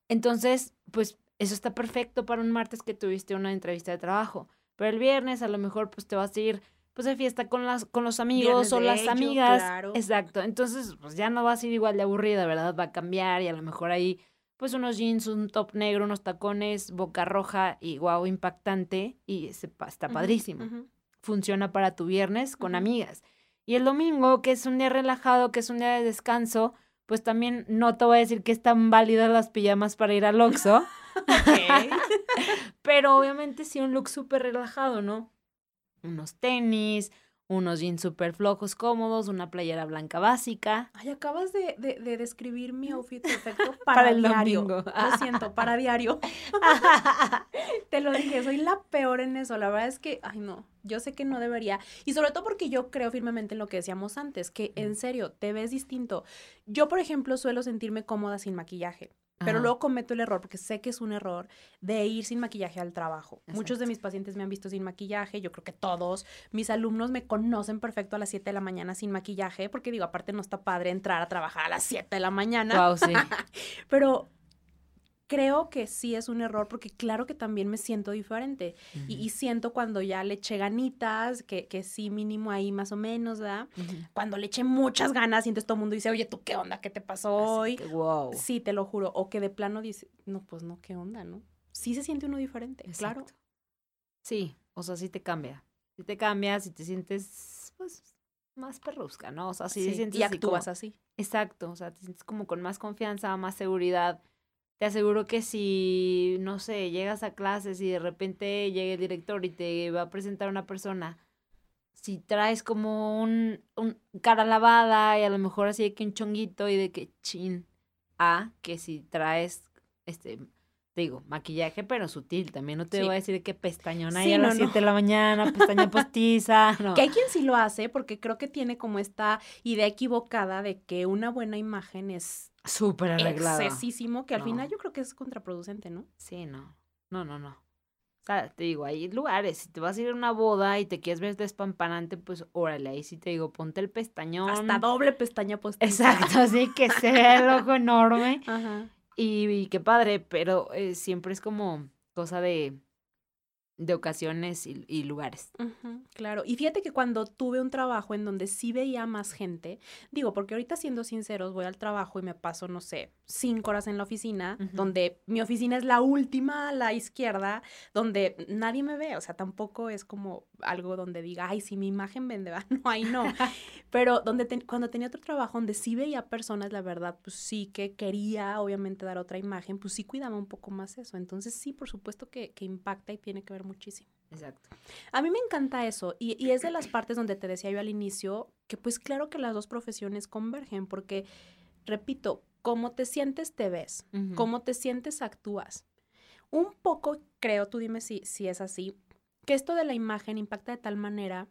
Entonces, pues eso está perfecto para un martes que tuviste una entrevista de trabajo. Pero el viernes a lo mejor pues te vas a ir pues de fiesta con las con los amigos o las amigas. Exacto. Entonces, pues ya no vas a ir igual de aburrida, ¿verdad? Va a cambiar y a lo mejor ahí pues unos jeans, un top negro, unos tacones, boca roja y guau, impactante y está padrísimo. Funciona para tu viernes con amigas. Y el domingo, que es un día relajado, que es un día de descanso, pues también no te voy a decir que están válidas las pijamas para ir al Oxxo. [laughs] [laughs] Pero obviamente sí un look súper relajado, ¿no? Unos tenis, unos jeans súper flojos, cómodos, una playera blanca básica. Ay, acabas de, de, describir mi outfit perfecto [laughs] para, el diario. Domingo. Lo siento, para diario. [laughs] Te lo dije, soy la peor en eso. La verdad es que, ay no, yo sé que no debería. Y sobre todo porque yo creo firmemente en lo que decíamos antes, que en serio, te ves distinto. Yo, por ejemplo, suelo sentirme cómoda sin maquillaje. Pero luego cometo el error, porque sé que es un error, de ir sin maquillaje al trabajo. Muchos de mis pacientes me han visto sin maquillaje, yo creo que todos. Mis alumnos me conocen perfecto a las 7 de la mañana sin maquillaje, porque digo, aparte no está padre entrar a trabajar a las 7 de la mañana. Wow, sí. [laughs] Pero creo que sí es un error porque claro que también me siento diferente y, siento cuando ya le eché ganitas, que, que sí mínimo ahí más o menos, ¿verdad? Cuando le eché muchas ganas y entonces todo el mundo dice, oye, ¿tú qué onda? ¿Qué te pasó hoy? wow. Sí, te lo juro. O que de plano dice, no, pues no, ¿qué onda, no? Sí se siente uno diferente, claro. Sí, o sea, sí te cambia. Sí te cambia, si te sientes, pues, más perrusca, ¿no? O sea, sí, te sientes y actúas así. Exacto, o sea, te sientes como con más confianza, más seguridad te aseguro que si, no sé, llegas a clases y de repente llega el director y te va a presentar una persona, si traes como un, un cara lavada y a lo mejor así de que un chonguito y de que chin, a que si traes, este, te digo, maquillaje, pero sutil. También no te voy a decir que pestañona ahí a las 7 de la mañana, pestaña [laughs] postiza. No. Que hay quien sí lo hace, porque creo que tiene como esta idea equivocada de que una buena imagen es Súper arreglado. Excesísimo, que al final yo creo que es contraproducente, ¿no? Sí, no. No, no, no. O sea, te digo, hay lugares, si te vas a ir a una boda y te quieres ver despampanante, pues órale, ahí sí te digo, ponte el pestañón. Hasta doble pestaña postiza. Exacto, así que se ve el ojo [laughs] enorme. Ajá. Y, qué padre, pero eh, siempre es como cosa de de ocasiones y, lugares. claro, y fíjate que cuando tuve un trabajo en donde sí veía más gente, digo, porque ahorita siendo sinceros, voy al trabajo y me paso, no sé, cinco horas en la oficina, donde mi oficina es la última a la izquierda, donde nadie me ve, o sea, tampoco es como algo donde diga, ay, si mi imagen vende, ¿va? [laughs] no, ahí no. [laughs] Pero donde cuando tenía otro trabajo donde sí veía personas, la verdad, pues sí que quería obviamente dar otra imagen, pues sí cuidaba un poco más eso. Entonces sí, por supuesto que, que impacta y tiene que ver muchísimo. Exacto. A mí me encanta eso y, y es de las partes donde te decía yo al inicio que pues claro que las dos profesiones convergen porque, repito, cómo te sientes te ves, cómo te sientes actúas. Un poco creo, tú dime si, si es así, que esto de la imagen impacta de tal manera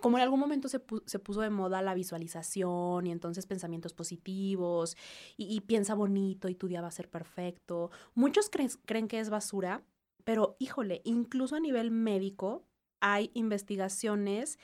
como en algún momento se, puso de moda la visualización y entonces pensamientos positivos y, piensa bonito y tu día va a ser perfecto. Muchos creen que es basura, pero híjole, incluso a nivel médico hay investigaciones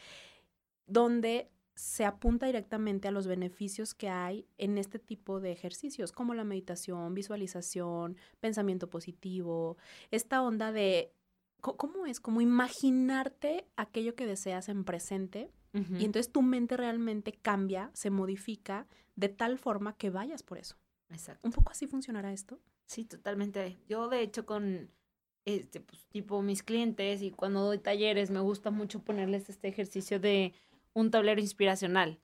donde se apunta directamente a los beneficios que hay en este tipo de ejercicios, como la meditación, visualización, pensamiento positivo, esta onda de ¿cómo es? Como imaginarte aquello que deseas en presente y entonces tu mente realmente cambia, se modifica de tal forma que vayas por eso. Exacto. ¿Un poco así funcionará esto? Sí, totalmente. Yo de hecho con este pues, tipo mis clientes y cuando doy talleres me gusta mucho ponerles este ejercicio de un tablero inspiracional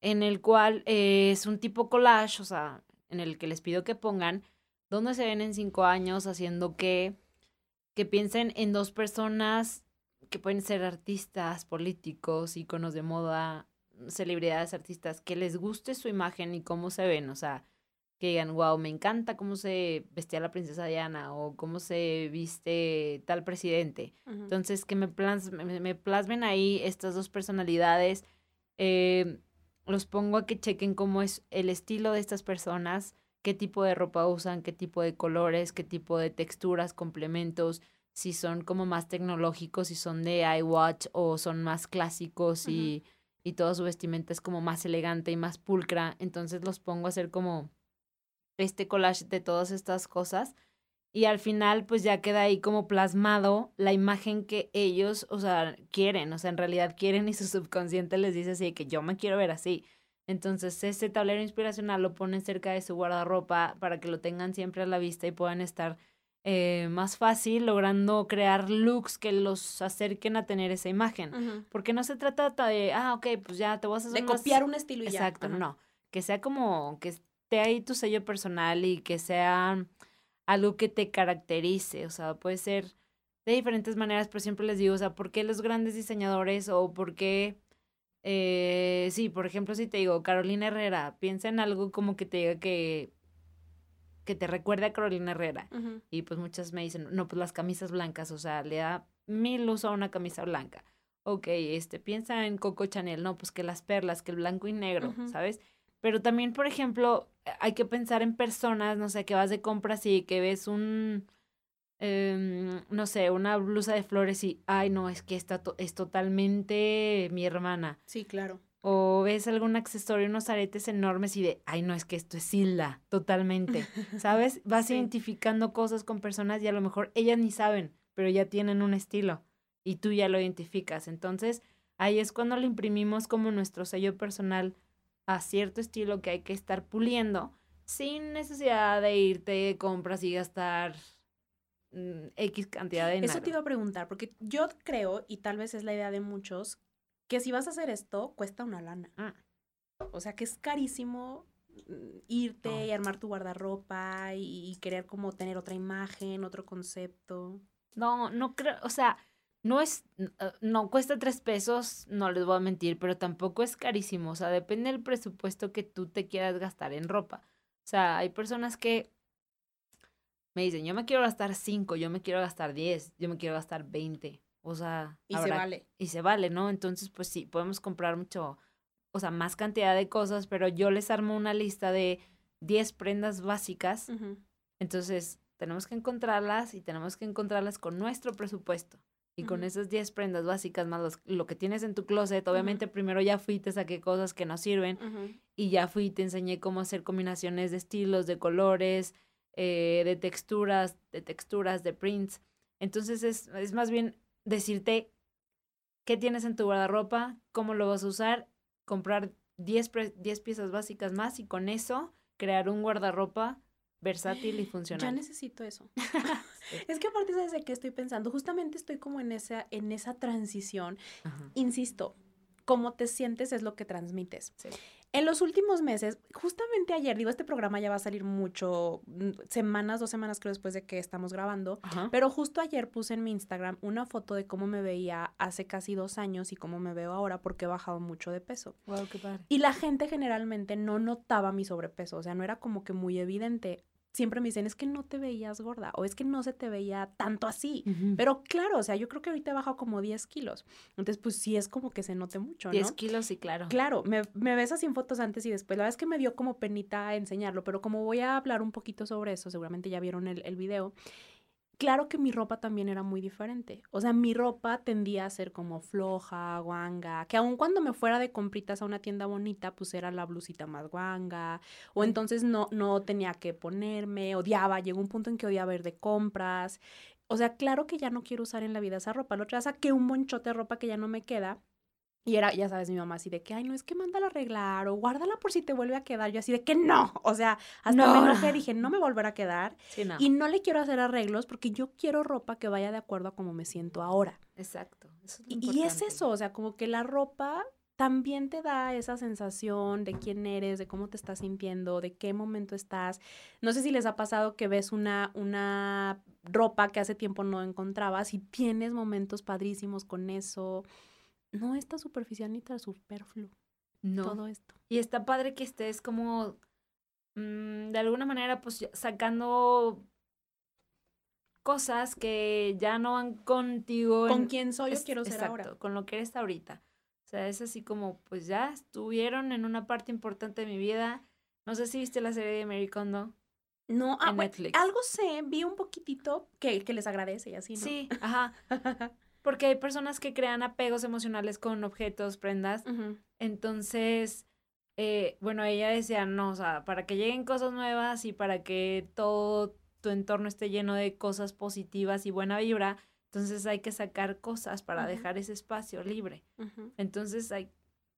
en el cual eh, es un tipo collage, o sea, en el que les pido que pongan dónde se ven en cinco años haciendo qué, que piensen en dos personas que pueden ser artistas, políticos, íconos de moda, celebridades, artistas, que les guste su imagen y cómo se ven, o sea, que digan, wow, me encanta cómo se vestía la princesa Diana o cómo se viste tal presidente. Entonces, que me, me, plasmen ahí estas dos personalidades, eh, los pongo a que chequen cómo es el estilo de estas personas, qué tipo de ropa usan, qué tipo de colores, qué tipo de texturas, complementos, si son como más tecnológicos, si son de iWatch o son más clásicos y, y toda su vestimenta es como más elegante y más pulcra. Entonces los pongo a hacer como este collage de todas estas cosas y al final pues ya queda ahí como plasmado la imagen que ellos, o sea, quieren, o sea, en realidad quieren y su subconsciente les dice así que yo me quiero ver así. Entonces, este tablero inspiracional lo ponen cerca de su guardarropa para que lo tengan siempre a la vista y puedan estar eh, más fácil logrando crear looks que los acerquen a tener esa imagen. Porque no se trata de, ah, ok, pues ya te vas a hacer De copiar un estilo y Exacto, no. Que sea como, que esté ahí tu sello personal y que sea algo que te caracterice. O sea, puede ser de diferentes maneras, pero siempre les digo, o sea, ¿por qué los grandes diseñadores o por qué eh, sí, por ejemplo, si te digo Carolina Herrera, piensa en algo como que te diga que que te recuerde a Carolina Herrera. Y pues muchas me dicen, no, pues las camisas blancas, o sea, le da mil uso a una camisa blanca. Ok, este, piensa en Coco Chanel, no, pues que las perlas, que el blanco y negro, ¿sabes? Pero también, por ejemplo, hay que pensar en personas, no sé, que vas de compras y que ves un, Em, no sé, una blusa de flores y, ay, no, es que esta es totalmente mi hermana. Sí, claro. O ves algún accesorio, unos aretes enormes y de, ay, no, es que esto es Hilda, totalmente. [laughs] ¿Sabes? Vas identificando cosas con personas y a lo mejor ellas ni saben, pero ya tienen un estilo y tú ya lo identificas. Entonces, ahí es cuando le imprimimos como nuestro sello personal a cierto estilo que hay que estar puliendo sin necesidad de irte de compras y gastar Mm, X cantidad de Eso te iba a preguntar, porque yo creo, y tal vez es la idea de muchos, que si vas a hacer esto, cuesta una lana. Ah. O sea, que es carísimo mm, irte y armar tu guardarropa y, querer como tener otra imagen, otro concepto. No, no creo, o sea, no es, eh, no cuesta tres pesos, no les voy a mentir, pero tampoco es carísimo, o sea, depende del presupuesto que tú te quieras gastar en ropa. O sea, hay personas que me dicen, yo me quiero gastar 5, yo me quiero gastar 10, yo me quiero gastar 20. O sea, y se vale. Y se vale, ¿no? Entonces, pues sí, podemos comprar mucho, o sea, más cantidad de cosas, pero yo les armo una lista de 10 prendas básicas. Entonces, tenemos que encontrarlas y tenemos que encontrarlas con nuestro presupuesto. Y con esas 10 prendas básicas más lo que tienes en tu closet, obviamente primero ya fui y te saqué cosas que no sirven y ya fui y te enseñé cómo hacer combinaciones de estilos, de colores, eh, de texturas, de texturas, de prints. Entonces es, es más bien decirte qué tienes en tu guardarropa, cómo lo vas a usar, comprar 10, 10 piezas básicas más y con eso crear un guardarropa versátil y [gasps] funcional. Ya necesito eso. [laughs] Es que aparte sabes de qué estoy pensando, justamente estoy como en esa en esa transición. Insisto, cómo te sientes es lo que transmites. En los últimos meses, justamente ayer, digo, este programa ya va a salir mucho, mm, semanas, dos semanas creo después de que estamos grabando, pero justo ayer puse en mi Instagram una foto de cómo me veía hace casi dos años y cómo me veo ahora porque he bajado mucho de peso. Wow, qué padre. Y la gente generalmente no notaba mi sobrepeso, o sea, no era como que muy evidente siempre me dicen, es que no te veías gorda o es que no se te veía tanto así. Pero claro, o sea, yo creo que ahorita he bajado como 10 kilos. Entonces, pues sí es como que se note mucho, ¿no? 10 kilos, sí, claro. Claro, me, me ves así en fotos antes y después. La verdad es que me dio como penita enseñarlo, pero como voy a hablar un poquito sobre eso, seguramente ya vieron el, el video claro que mi ropa también era muy diferente. O sea, mi ropa tendía a ser como floja, guanga, que aun cuando me fuera de compritas a una tienda bonita, pues era la blusita más guanga, o entonces no, no tenía que ponerme, odiaba, llegó un punto en que odiaba ir de compras. O sea, claro que ya no quiero usar en la vida esa ropa. La otra vez saqué un monchote de ropa que ya no me queda y era, ya sabes, mi mamá así de que, ay, no, es que mándala a arreglar o guárdala por si te vuelve a quedar. Yo así de que no. O sea, hasta no. me enojé, [laughs] dije, no me volverá a quedar. Y no le quiero hacer arreglos porque yo quiero ropa que vaya de acuerdo a cómo me siento ahora. Exacto. y, es eso, o sea, como que la ropa también te da esa sensación de quién eres, de cómo te estás sintiendo, de qué momento estás. No sé si les ha pasado que ves una, una ropa que hace tiempo no encontrabas y tienes momentos padrísimos con eso no está superficial ni tan superfluo. No. Todo esto. Y está padre que estés como, mm, de alguna manera, pues sacando cosas que ya no van contigo. Con quién soy, yo quiero ser exacto, Con lo que eres ahorita. O sea, es así como, pues ya estuvieron en una parte importante de mi vida, No sé si viste la serie de Mary Kondo. No, ah, algo sé, vi un poquitito que, que les agradece y así, ¿no? Sí, ajá. [laughs] Porque hay personas que crean apegos emocionales con objetos, prendas. Entonces, eh, bueno, ella decía, no, o sea, para que lleguen cosas nuevas y para que todo tu entorno esté lleno de cosas positivas y buena vibra, entonces hay que sacar cosas para dejar ese espacio libre. Entonces hay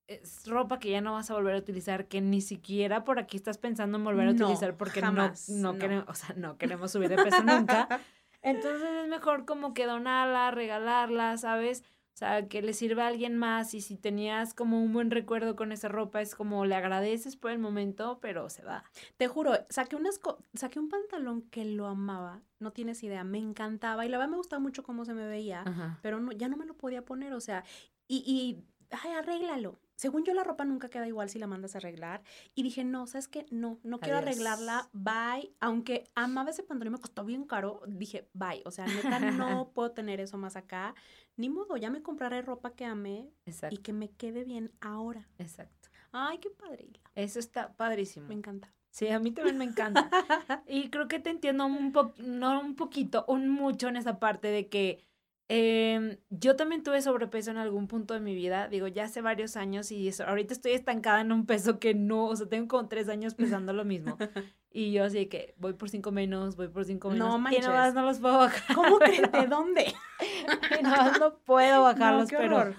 es ropa que ya no vas a volver a utilizar, que ni siquiera por aquí estás pensando en volver a utilizar porque no, no, Queremos, o sea, no queremos subir de peso nunca. [laughs] Entonces es mejor como que donarla, regalarla, ¿sabes? O sea, que le sirva a alguien más y si tenías como un buen recuerdo con esa ropa, es como le agradeces por el momento, pero se va. Te juro, saqué, unas saqué un pantalón que lo amaba, no tienes idea, me encantaba y la verdad me gustaba mucho cómo se me veía, pero no, ya no me lo podía poner, o sea, y, y ay, arréglalo. Según yo, la ropa nunca queda igual si la mandas a arreglar. Y dije, no, ¿sabes qué? No, no quiero arreglarla. Bye. Aunque amaba ese pantalón y me costó bien caro, dije, bye. O sea, neta, no [laughs] puedo tener eso más acá. Ni modo, ya me compraré ropa que amé y que me quede bien ahora. Exacto. Ay, qué padre. Eso está padrísimo. Me encanta. Sí, a mí también me encanta. [laughs] y creo que te entiendo un poco, no un poquito, un mucho en esa parte de que eh, yo también tuve sobrepeso en algún punto de mi vida, digo, ya hace varios años y eso, ahorita estoy estancada en un peso que no, o sea, tengo como tres años pesando lo mismo. [laughs] Y yo así que voy por cinco menos, voy por cinco menos. No manches. Y no los puedo bajar. ¿Cómo que [laughs] de dónde? [laughs] y no, no puedo bajarlos, pero,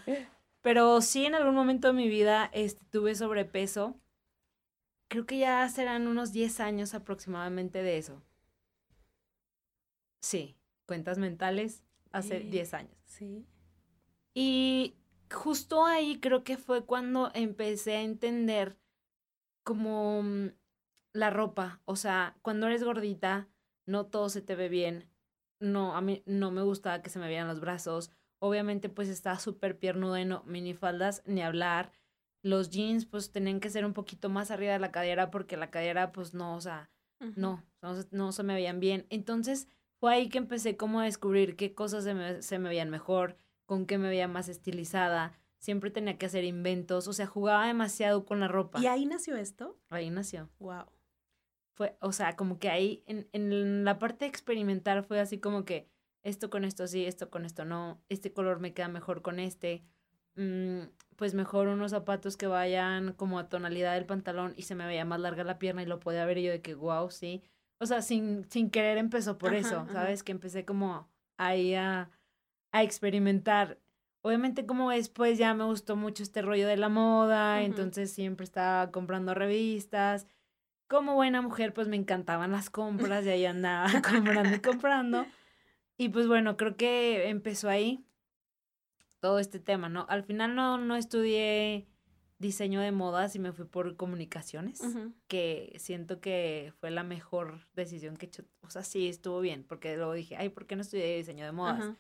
pero sí en algún momento de mi vida este, tuve sobrepeso. Creo que ya serán unos 10 años aproximadamente de eso. Sí, cuentas mentales hace 10 años. Sí. Y justo ahí creo que fue cuando empecé a entender como mm, la ropa, o sea, cuando eres gordita, no todo se te ve bien. No, a mí no me gustaba que se me vieran los brazos. Obviamente, pues estaba súper piernuda y no, minifaldas, ni hablar. Los jeans, pues tenían que ser un poquito más arriba de la cadera porque la cadera, pues no, o sea, no, no, no se me veían bien. Entonces, fue ahí que empecé como a descubrir qué cosas se me, se me veían mejor, con qué me veía más estilizada. Siempre tenía que hacer inventos, o sea, jugaba demasiado con la ropa. ¿Y ahí nació esto? Ahí nació. Wow. Fue, o sea, como que ahí en, en la parte de experimentar fue así como que esto con esto sí, esto con esto no, este color me queda mejor con este, mm, pues mejor unos zapatos que vayan como a tonalidad del pantalón y se me veía más larga la pierna y lo podía ver yo de que wow, sí, o sea, sin, sin querer empezó por eso, ¿sabes? Que empecé como ahí a, a, experimentar. Obviamente como después ya me gustó mucho este rollo de la moda, entonces siempre estaba comprando revistas. Como buena mujer, pues me encantaban las compras y ahí andaba [laughs] comprando y comprando. Y pues bueno, creo que empezó ahí todo este tema, ¿no? Al final no, no estudié diseño de modas y me fui por comunicaciones, que siento que fue la mejor decisión que he hecho. O sea, sí, estuvo bien, porque luego dije, ay, ¿por qué no estudié diseño de modas?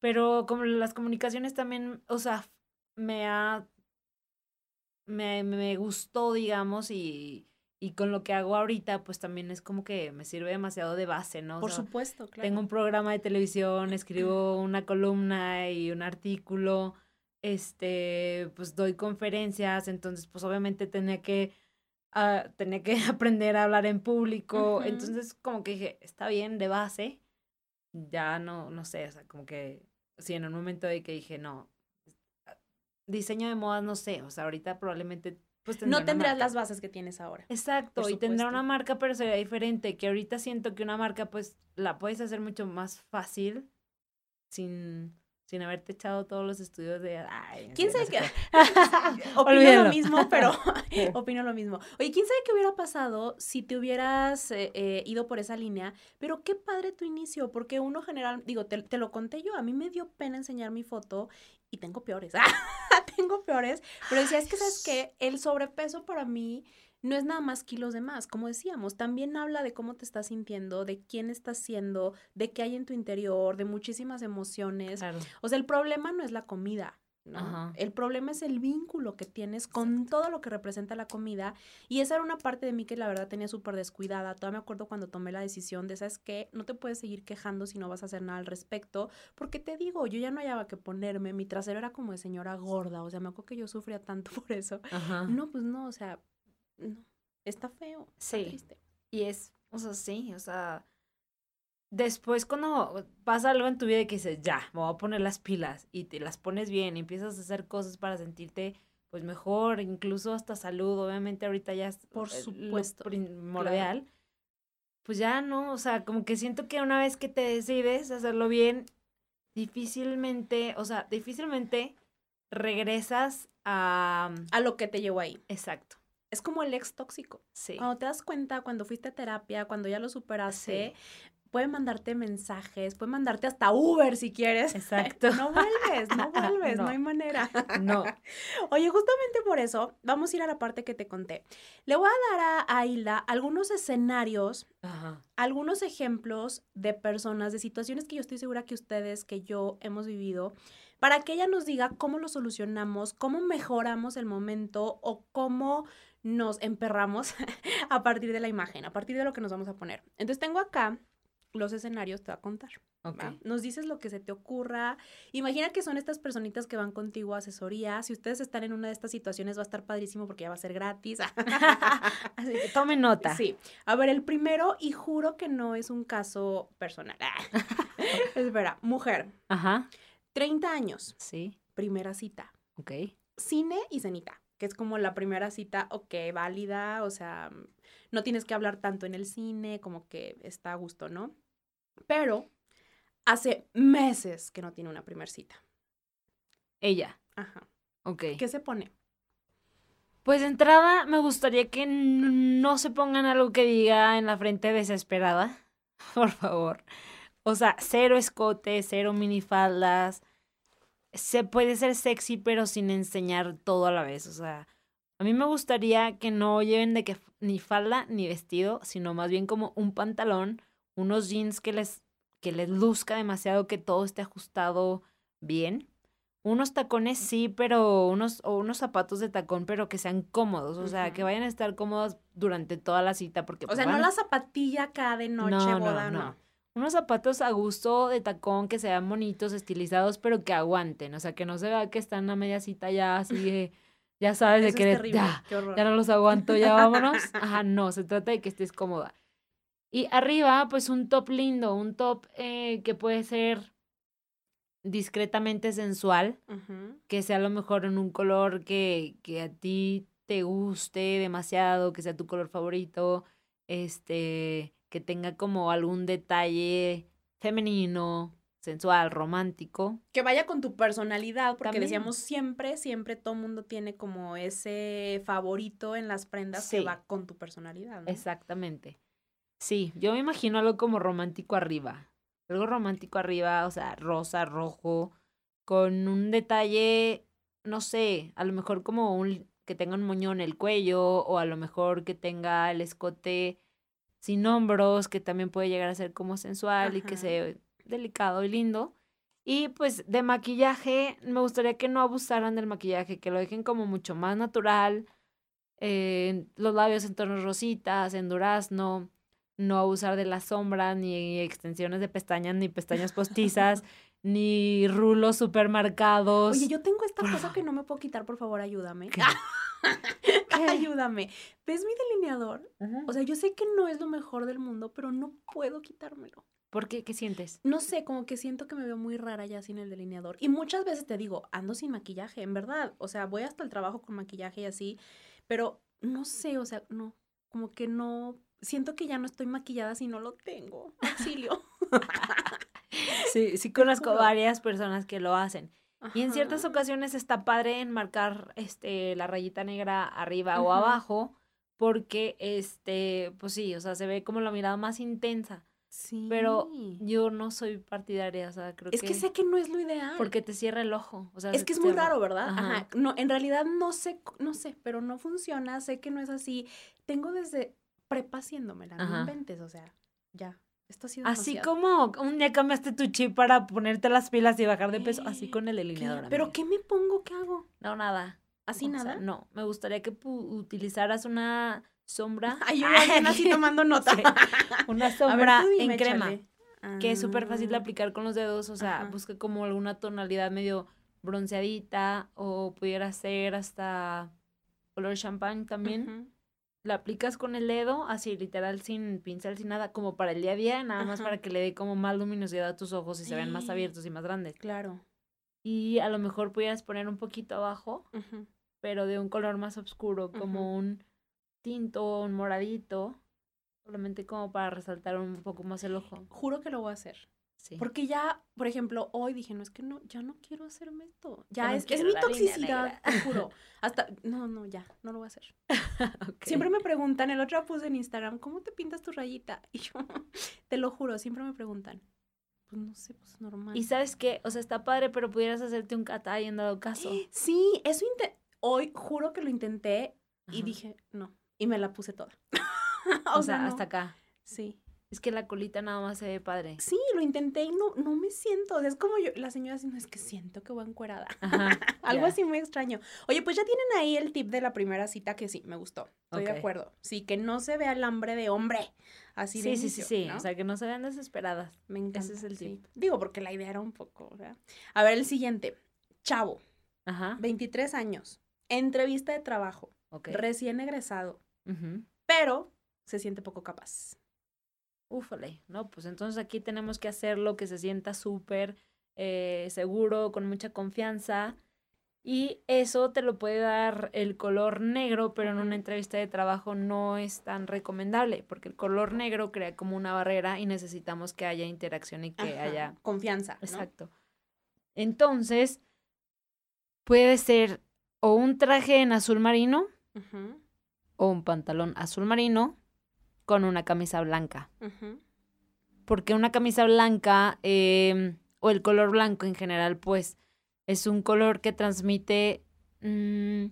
Pero como las comunicaciones también, o sea, me ha, me, me gustó, digamos, y, y con lo que hago ahorita, pues también es como que me sirve demasiado de base, ¿no? Por supuesto, claro. Tengo un programa de televisión, escribo una columna y un artículo este, pues doy conferencias, entonces pues obviamente tenía que, uh, tenía que [laughs] aprender a hablar en público, entonces como que dije, está bien de base, ya no, no sé, o sea, como que, sí, en un momento de que dije, no, diseño de modas, no sé, o sea, ahorita probablemente... Pues no tendrás las bases que tienes ahora. Exacto, y tendrá una marca, pero sería diferente, que ahorita siento que una marca pues la puedes hacer mucho más fácil sin sin haberte echado todos los estudios de... ¿Quién sabe qué? [laughs] opino lo mismo, pero [laughs] opino lo mismo. Oye, ¿quién sabe qué hubiera pasado si te hubieras eh, eh, ido por esa línea? Pero qué padre tu inicio, porque uno general, digo, te, te lo conté yo, a mí me dio pena enseñar mi foto y tengo peores, [laughs] tengo peores, pero decía, es que, ¿sabes qué? El sobrepeso para mí no es nada más kilos de más, como decíamos, también habla de cómo te estás sintiendo, de quién estás siendo, de qué hay en tu interior, de muchísimas emociones. O sea, el problema no es la comida, ¿no? El problema es el vínculo que tienes con todo lo que representa la comida. Y esa era una parte de mí que la verdad tenía súper descuidada. Todavía me acuerdo cuando tomé la decisión de, ¿sabes qué? No te puedes seguir quejando si no vas a hacer nada al respecto. Porque te digo, yo ya no hallaba que ponerme. Mi trasero era como de señora gorda. O sea, me acuerdo que yo sufría tanto [laughs] por eso. No, pues no, o sea, no. Está feo. Sí. Está triste. Y es, o sea, sí, o sea, después cuando pasa algo en tu vida y que dices, ya, me voy a poner las pilas y te las pones bien y empiezas a hacer cosas para sentirte pues mejor, incluso hasta salud, obviamente ahorita ya es Por eh, lo supuesto, primordial. Pues ya no, o sea, como que siento que una vez que te decides hacerlo bien, difícilmente, o sea, difícilmente regresas a... A lo que te llevó ahí. Exacto, Es como el ex tóxico. sí. Cuando te das cuenta, cuando fuiste a terapia, cuando ya lo superaste, puede mandarte mensajes, puede mandarte hasta Uber si quieres. Exacto. [laughs] No vuelves, no [laughs] vuelves, no, No. hay manera. [laughs] No. Oye, justamente por eso, vamos a ir a la parte que te conté. Le voy a dar a, a Hilda algunos escenarios, Ajá. algunos ejemplos de personas, de situaciones que yo estoy segura que ustedes, que yo hemos vivido, para que ella nos diga cómo lo solucionamos, cómo mejoramos el momento o cómo nos emperramos [laughs] a partir de la imagen, a partir de lo que nos vamos a poner. Entonces tengo acá los escenarios, te voy a contar. Ok. ¿va? Nos dices lo que se te ocurra. Imagina que son estas personitas que van contigo a asesoría. Si ustedes están en una de estas situaciones, va a estar padrísimo porque ya va a ser gratis. [laughs] Así que tome nota. Sí. A ver, el primero, y juro que no es un caso personal. [laughs] Espera, mujer, Ajá. 30 años, Sí. primera cita. Ok. Cine y cenita, que es como la primera cita, ok, válida, o sea, no tienes que hablar tanto en el cine, como que está a gusto, ¿no? Pero hace meses que no tiene una primera cita. Ella. Ajá. Ok. ¿Qué se pone? Pues de entrada me gustaría que no se pongan algo que diga en la frente desesperada. [laughs] Por favor. O sea, cero escote, cero minifaldas. Se puede ser sexy, pero sin enseñar todo a la vez. O sea, a mí me gustaría que no lleven de que ni falda ni vestido, sino más bien como un pantalón, unos jeans que les, que les luzca demasiado, que todo esté ajustado bien. Unos tacones sí, pero unos, o unos zapatos de tacón, pero que sean cómodos, o sea, que vayan a estar cómodos durante toda la cita, porque O pues, sea, no la zapatilla acá de noche, No, no, boda, no. no. Unos zapatos a gusto de tacón que sean bonitos, estilizados, pero que aguanten, o sea, que no se vea que están a media cita ya así de, ya sabes, de que terrible. ya, ya no los aguanto, ya vámonos. Ajá, no, se trata de que estés cómoda. Y arriba, pues un top lindo, un top eh, que puede ser discretamente sensual, que sea a lo mejor en un color que, que a ti te guste demasiado, que sea tu color favorito, este, que tenga como algún detalle femenino, sensual, romántico. Que vaya con tu personalidad, porque También. decíamos siempre, siempre todo mundo tiene como ese favorito en las prendas que va con tu personalidad. ¿no? Exactamente. Sí, yo me imagino algo como romántico arriba. Algo romántico arriba, o sea, rosa, rojo, con un detalle, no sé, a lo mejor como un que tenga un moño en el cuello o a lo mejor que tenga el escote sin hombros, que también puede llegar a ser como sensual y que sea delicado y lindo. Y pues de maquillaje, me gustaría que no abusaran del maquillaje, que lo dejen como mucho más natural, eh, los labios en tonos rositas, en durazno, no abusar de las sombras, ni extensiones de pestañas, ni pestañas postizas, [laughs] ni rulos super marcados. Oye, yo tengo esta cosa que no me puedo quitar, por favor, ayúdame. ¿Qué? [laughs] ayúdame. ¿Ves mi delineador? O sea, yo sé que no es lo mejor del mundo, pero no puedo quitármelo. ¿Por qué? ¿Qué sientes? No sé, como que siento que me veo muy rara ya sin el delineador. Y muchas veces te digo, ando sin maquillaje, en verdad. O sea, voy hasta el trabajo con maquillaje y así, pero no sé, o sea, no, como que no, siento que ya no estoy maquillada si no lo tengo. Auxilio. [laughs] Sí, sí conozco varias personas que lo hacen. Y en ciertas ocasiones está padre enmarcar este, la rayita negra arriba o abajo, porque, este, pues sí, o sea, se ve como la mirada más intensa. Sí. Pero yo no soy partidaria, o sea, creo es que... que sé que no es lo ideal. Porque te cierra el ojo. O sea, Es que es muy cierra. raro, ¿verdad? Ajá. Ajá. No, en realidad no sé, no sé, pero no funciona, sé que no es así. Tengo desde prepa haciéndomela, no inventes, o sea, ya. Esto ha sido Así demasiado. como un día cambiaste tu chip para ponerte las pilas y bajar de peso, así [gasps] con el ¿Qué? delineador. ¿Pero amiga. qué me pongo? ¿Qué hago? No, nada. ¿Así O sea, nada? no, me gustaría que utilizaras una sombra. [laughs] Ay, yo bien así [laughs] tomando nota. Sí. Una ver, sombra en crema. que es súper fácil de Ah, aplicar con los dedos, o sea, Ajá. busca como alguna tonalidad medio bronceadita o pudiera ser hasta color champán también. La aplicas con el dedo, así literal, sin pincel, sin nada, como para el día a día, nada más para que le dé como más luminosidad a tus ojos y se vean más abiertos y más grandes. Claro. Y a lo mejor pudieras poner un poquito abajo, pero de un color más oscuro, como un tinto, un moradito, solamente como para resaltar un poco más el ojo. Juro que lo voy a hacer. Sí. Porque ya, por ejemplo, hoy dije, no, es que no, ya no quiero hacerme esto. Ya no es, es mi toxicidad, te juro. [laughs] Hasta, no, no, ya, no lo voy a hacer. [laughs] Siempre me preguntan, el otro puse en Instagram, ¿cómo te pintas tu rayita? [laughs] Y yo, te lo juro, siempre me preguntan. Pues no sé, pues normal. Y sabes qué, o sea, está padre, pero pudieras hacerte un catay en dado caso. [gasps] Sí, eso hoy juro que lo intenté y Ajá. dije, no. Y me la puse toda. O, sea, no. hasta acá. Sí. Es que la colita nada más se ve padre. Sí, lo intenté y no, no me siento. O sea, es como yo, la señora no es que siento que voy encuerada. Ajá. [laughs] Algo así muy extraño. Oye, pues ya tienen ahí el tip de la primera cita que sí, me gustó. Estoy de acuerdo. Sí, que no se vea el hambre de hombre. Así de Sí, sí, sí, inicio, sí. ¿no? O sea, que no se vean desesperadas. me encanta. es el sí. tip. Digo, porque la idea era un poco, ¿verdad? A ver, el siguiente. Chavo, Ajá. 23 años, entrevista de trabajo, recién egresado, Ujú. pero se siente poco capaz. Úfale. No, pues entonces aquí tenemos que hacerlo que se sienta súper eh, seguro, con mucha confianza. Y eso te lo puede dar el color negro, pero en una entrevista de trabajo no es tan recomendable, porque el color negro crea como una barrera y necesitamos que haya interacción y que Ajá, haya Confianza. ¿no? Exacto. Entonces, puede ser o un traje en azul marino o un pantalón azul marino con una camisa blanca. Porque una camisa blanca em, o el color blanco en general, pues es un color que transmite mm,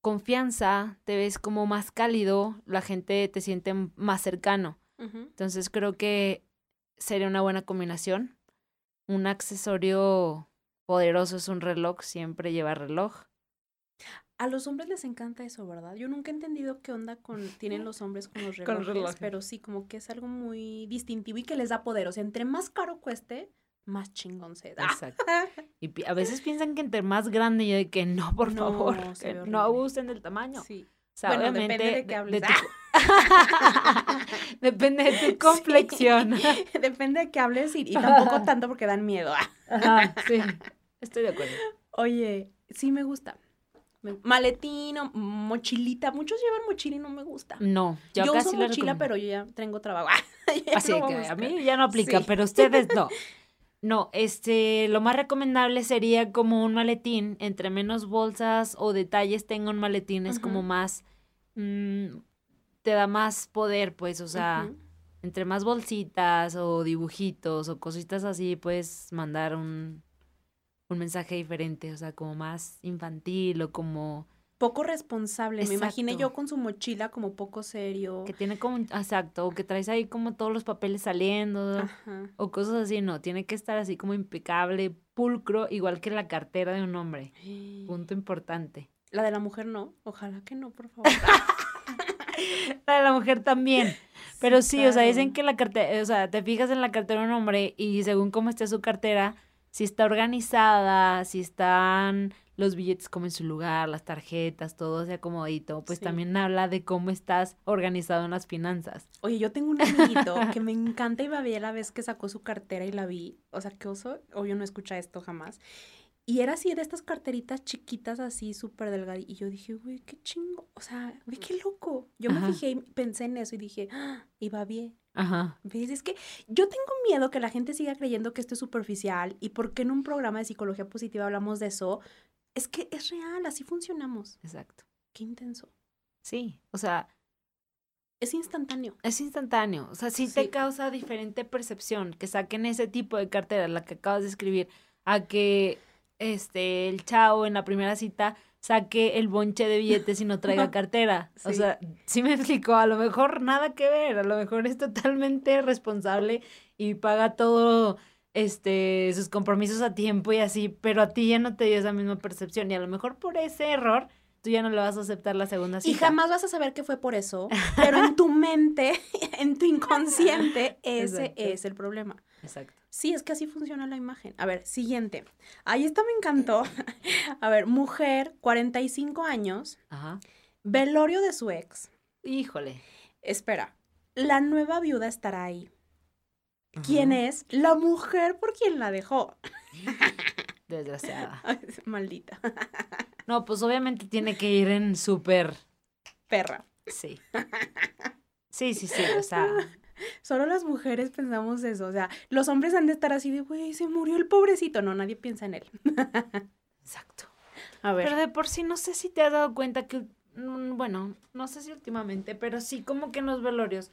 confianza, te ves como más cálido, la gente te siente más cercano. Entonces creo que sería una buena combinación. Un accesorio poderoso es un reloj, siempre lleva reloj. A los hombres les encanta eso, ¿verdad? Yo nunca he entendido qué onda con tienen los hombres con los [laughs] relojes, pero sí, como que es algo muy distintivo y que les da poder. O sea, entre más caro cueste, más chingón se da. Exacto. [laughs] Y a veces piensan que entre más grande, yo de que no, por No, favor, que no abusen del tamaño. Sí. O sea, Bueno, obviamente, depende de qué hables. tu- [laughs] depende de tu complexión. Depende de qué hables y, y tampoco tanto porque dan miedo. Ajá, sí, estoy de acuerdo. Oye, sí me gusta. Maletín o mochilita. Muchos llevan mochila y no me gusta. No, yo, Yo, casi uso mochila, recomiendo. pero yo ya tengo trabajo. [laughs] Ya Así no que a mí ya no aplica, Sí. pero ustedes no. [laughs] No, este, lo más recomendable sería como un maletín, entre menos bolsas o detalles tenga un maletín, es como más, mm, te da más poder, pues, o sea, entre más bolsitas o dibujitos o cositas así, puedes mandar un, un mensaje diferente, o sea, como más infantil o como Poco responsable. Me imaginé yo con su mochila como poco serio. que tiene como, exacto, o que traes ahí como todos los papeles saliendo. Ajá. O cosas así, no, tiene que estar así como impecable, pulcro, igual que la cartera de un hombre. [gasps] Punto importante. La de la mujer no. Ojalá que no, por favor. [laughs] La de la mujer también. Pero sí, o sea, dicen que la cartera, o sea, te fijas en la cartera de un hombre y según cómo esté su cartera, si está organizada, si están los billetes como en su lugar, las tarjetas, todo así acomodito, pues Sí. también habla de cómo estás organizado en las finanzas. Oye, yo tengo un amiguito que me encanta y babé la vez que sacó su cartera y la vi. O sea, qué oso. Obvio no escucha esto jamás. Y era así de estas carteritas chiquitas, así súper delgadas. Y yo dije, güey, qué chingo. O sea, güey, qué loco. Yo Ajá. me fijé y pensé en eso y dije, ah, y va bien. Ajá. ¿Ves? Es que yo tengo miedo que la gente siga creyendo que esto es superficial. ¿Y por qué en un programa de psicología positiva hablamos de eso? Es que es real, así funcionamos. Exacto. Qué intenso. Sí, o sea, Es instantáneo. Es instantáneo, o sea, sí, Sí. te causa diferente percepción que saquen ese tipo de cartera, la que acabas de escribir, a que este el chavo en la primera cita saque el bonche de billetes y no traiga [laughs] cartera. O sea, sí me explico, a lo mejor nada que ver, a lo mejor es totalmente responsable y paga todo este sus compromisos a tiempo y así, pero a ti ya no te dio esa misma percepción y a lo mejor por ese error tú ya no le vas a aceptar la segunda Y cita. jamás vas a saber que fue por eso, pero en tu mente, [laughs] en tu inconsciente, [laughs] ese Exacto. es el problema. Exacto. Sí, es que así funciona la imagen. A ver, siguiente. Ahí esta me encantó. [laughs] A ver, mujer, 45 años, Ajá. velorio de su ex, Híjole. Espera, la nueva viuda estará ahí. ¿Quién es? La mujer por quien la dejó. [laughs] Desgraciada. [laughs] Maldita. No, pues obviamente tiene que ir en súper... Perra. Sí. Sí, sí, sí, o sea... [laughs] Solo las mujeres pensamos eso, o sea, los hombres han de estar así de, güey, se murió el pobrecito. No, nadie piensa en él. [laughs] Exacto. A ver. Pero de por sí no sé si te has dado cuenta que, mm, bueno, no sé si últimamente, pero sí como que en los velorios,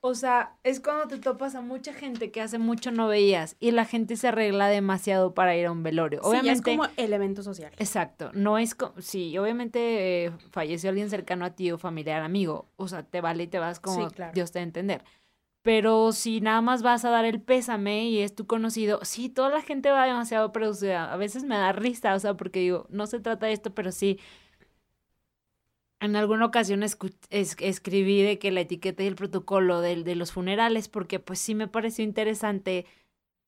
o sea, es cuando te topas a mucha gente que hace mucho no veías y la gente se arregla demasiado para ir a un velorio. Sí, ya es como el evento social. Exacto, no es como, sí, obviamente eh, falleció alguien cercano a ti o familiar, amigo, o sea, te vale y te vas como Sí, claro. Dios te va a entender. Pero si nada más vas a dar el pésame y es tu conocido, sí, toda la gente va demasiado producida. A veces me da risa, o sea, porque digo, no se trata de esto, pero sí. En alguna ocasión es- escribí de que la etiqueta y el protocolo del- de, los funerales, porque pues sí me pareció interesante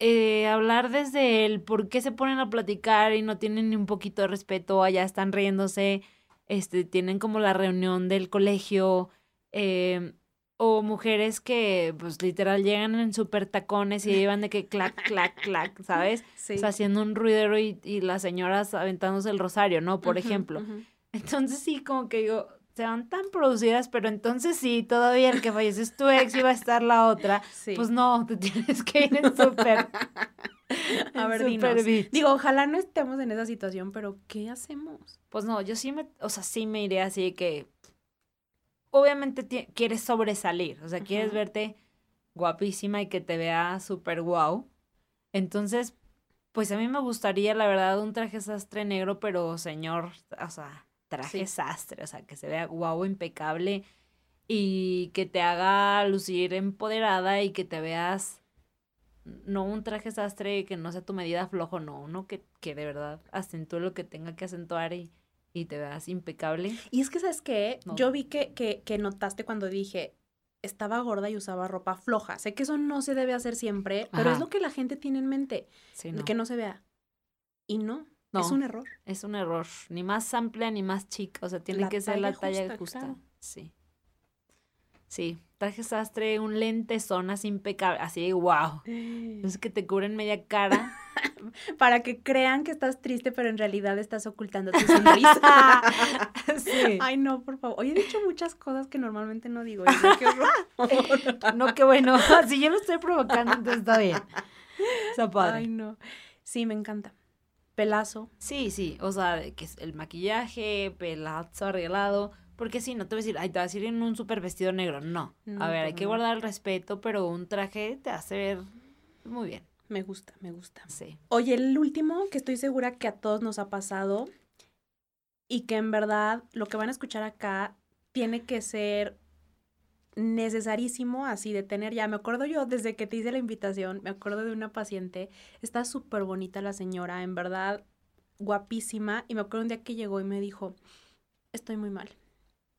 eh, hablar desde el por qué se ponen a platicar y no tienen ni un poquito de respeto, allá están riéndose, este, tienen como la reunión del colegio, eh, o mujeres que pues literal llegan en super tacones y llevan de que clac, clac, clac, [laughs] ¿sabes? Sí. O sea, haciendo un ruidero y, y las señoras aventándose el rosario, ¿no? Por ejemplo. Entonces sí, como que digo, se van tan producidas, pero entonces sí, todavía el que falleció es tu ex va a estar la otra. Sí. Pues no, te tienes que ir en súper. [laughs] A ver, súper dinos. Digo, ojalá no estemos en esa situación, pero ¿qué hacemos? Pues no, yo sí me, o sea, sí me iré así de que, obviamente quieres sobresalir, o sea, quieres verte guapísima y que te vea súper guau. Entonces, pues a mí me gustaría, la verdad, un traje sastre negro, pero señor, o sea, traje Sí. sastre, o sea, que se vea guau, impecable y que te haga lucir empoderada y que te veas, no un traje sastre que no sea tu medida flojo, no, uno que, que de verdad acentúe lo que tenga que acentuar y, y te veas impecable. Y es que, ¿sabes qué? No. Yo vi que, que, que notaste cuando dije, estaba gorda y usaba ropa floja. Sé que eso no se debe hacer siempre, pero es lo que la gente tiene en mente, Sí, no. que no se vea. Y no, No. es un error. Es un error. Ni más amplia ni más chica. O sea, tiene La que ser la talla talla justa, justa. claro. Sí. Sí. Traje sastre, un lente zonas impecable. Así, wow. [gasps] Es que te cubren media cara. [laughs] Para que crean que estás triste, pero en realidad estás ocultando tu sonrisa. [laughs] sí. Ay, no, por favor. Hoy he dicho muchas cosas que normalmente no digo. y no, qué horror. [laughs] No, qué bueno. Si yo lo estoy provocando, entonces está bien. Está padre. Ay, no. Sí, me encanta. Pelazo. Sí, sí. O sea, que es el maquillaje, pelazo arreglado. Porque sí, no te voy a decir, ay, te vas a ir en un super vestido negro. No. No, a ver, hay que no. guardar el respeto, pero un traje te hace ver muy bien. Me gusta, me gusta. Sí. Oye, el último que estoy segura que a todos nos ha pasado y que en verdad lo que van a escuchar acá tiene que ser necesarísimo así de tener ya. Me acuerdo yo desde que te hice la invitación, me acuerdo de una paciente, está súper bonita la señora, en verdad guapísima y me acuerdo un día que llegó y me dijo, estoy muy mal,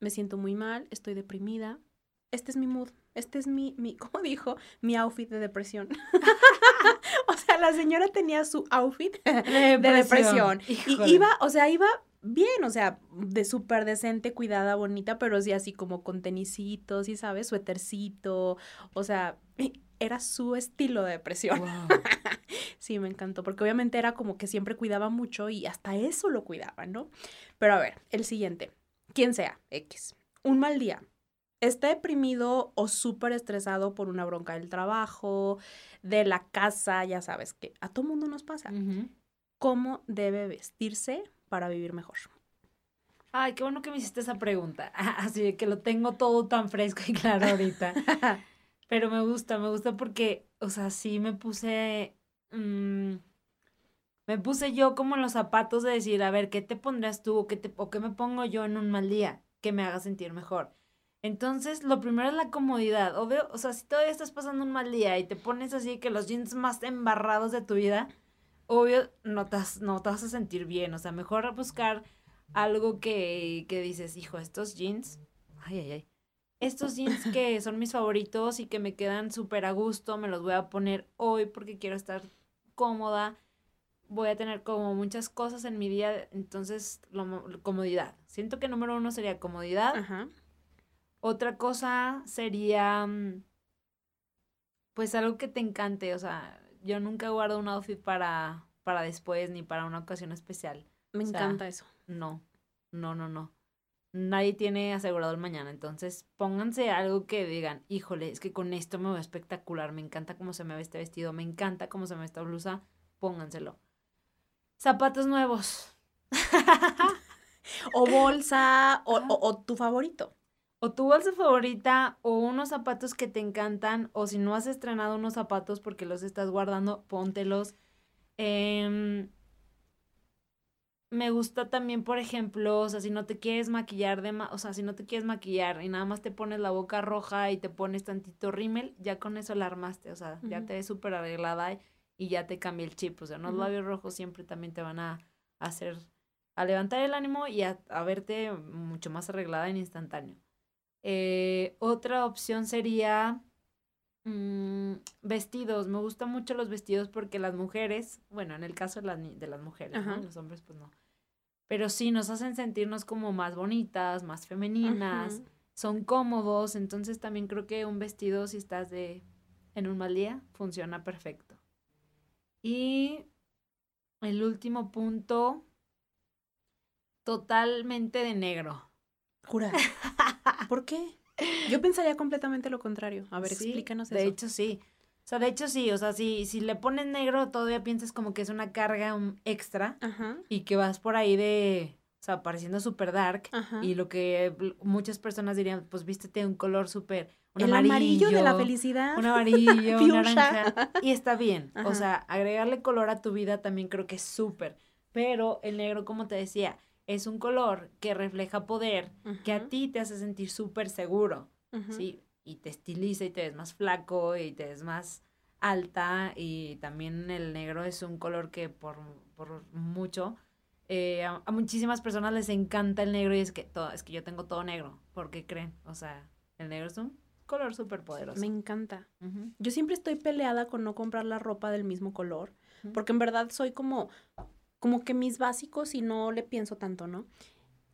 me siento muy mal, estoy deprimida, este es mi mood, este es mi, mi [laughs] ¿cómo dijo? Mi outfit de depresión. [laughs] o sea, la señora tenía su outfit [laughs] de depresión. Y Híjole. iba, o sea, iba bien, o sea, de súper decente, cuidada, bonita, pero sí así como con tenisitos, y sabes, suétercito, o sea, [clears throat] era su estilo de depresión. Wow. Sí, me encantó, porque obviamente era como que siempre cuidaba mucho y hasta eso lo cuidaba, ¿no? Pero a ver, el siguiente, quien sea, X, un mal día. Está deprimido o súper estresado por una bronca del trabajo, de la casa, ya sabes que a todo mundo nos pasa. ¿Cómo debe vestirse para vivir mejor? Ay, qué bueno que me hiciste esa pregunta. [laughs] Así de que lo tengo todo tan fresco y claro ahorita. [laughs] Pero me gusta, me gusta porque, o sea, sí me puse. mm, me puse yo como en los zapatos de decir, a ver, ¿qué te pondrías tú o qué, te, o qué me pongo yo en un mal día que me haga sentir mejor? Entonces, lo primero es la comodidad. Obvio, o sea, si todavía estás pasando un mal día y te pones así que los jeans más embarrados de tu vida, obvio, no te, vas- no te vas a sentir bien. O sea, mejor buscar algo que, que dices, hijo, estos jeans, ay, ay, ay. Estos jeans que [laughs] son mis favoritos y que me quedan súper a gusto, me los voy a poner hoy porque quiero estar cómoda. Voy a tener como muchas cosas en mi día, entonces, lo mo- comodidad. Siento que número uno sería comodidad. Ajá. Otra cosa sería, mm, pues algo que te encante, o sea, yo nunca guardo un outfit para, para después ni para una ocasión especial. Me encanta eso. No, no, no, no. Nadie tiene asegurado el mañana, entonces pónganse algo que digan, híjole, es que con esto me veo espectacular, me encanta cómo se me ve este vestido, me encanta cómo se me ve esta blusa, pónganselo. Zapatos nuevos. [laughs] o bolsa, o, o, tu favorito. O tu bolsa favorita, o unos zapatos que te encantan, o si no has estrenado unos zapatos porque los estás guardando, póntelos. Eh, me gusta también, por ejemplo, o sea, si no te quieres maquillar de o sea, si no te quieres maquillar y nada más te pones la boca roja y te pones tantito rímel, ya con eso la armaste, o sea, ya te ves súper arreglada y, ya te cambia el chip, o sea, los labios rojos siempre también te van a hacer, a levantar el ánimo y a, verte mucho más arreglada en instantáneo. Eh, otra opción sería mm, vestidos. Me gustan mucho los vestidos porque las mujeres, bueno, en el caso de las, de las mujeres, ¿no? Los hombres pues no pero sí nos hacen sentirnos como más bonitas, más femeninas, son cómodos, entonces también creo que un vestido si estás de en un mal día funciona perfecto. Y el último punto, totalmente de negro. Jura. [laughs] ¿Por qué? Yo pensaría completamente lo contrario. A ver, explícanos eso. De hecho, sí. O sea, de hecho sí, o sea, si, si le pones negro todavía piensas como que es una carga extra y que vas por ahí de, o sea, pareciendo súper dark y lo que muchas personas dirían, pues vístete un color súper... Un El amarillo, de la felicidad. Un amarillo, un [laughs] naranja. Y está bien. O sea, agregarle color a tu vida también creo que es súper. Pero el negro, como te decía, es un color que refleja poder, que a ti te hace sentir súper seguro. ¿sí? y te estiliza y te ves más flaco y te ves más alta y también el negro es un color que por, por mucho eh, a, muchísimas personas les encanta el negro y es que todo, es que yo tengo todo negro, porque creen? O sea, el negro es un color súper poderoso. Me encanta. Yo siempre estoy peleada con no comprar la ropa del mismo color, porque en verdad soy como, como que mis básicos y no le pienso tanto, ¿no?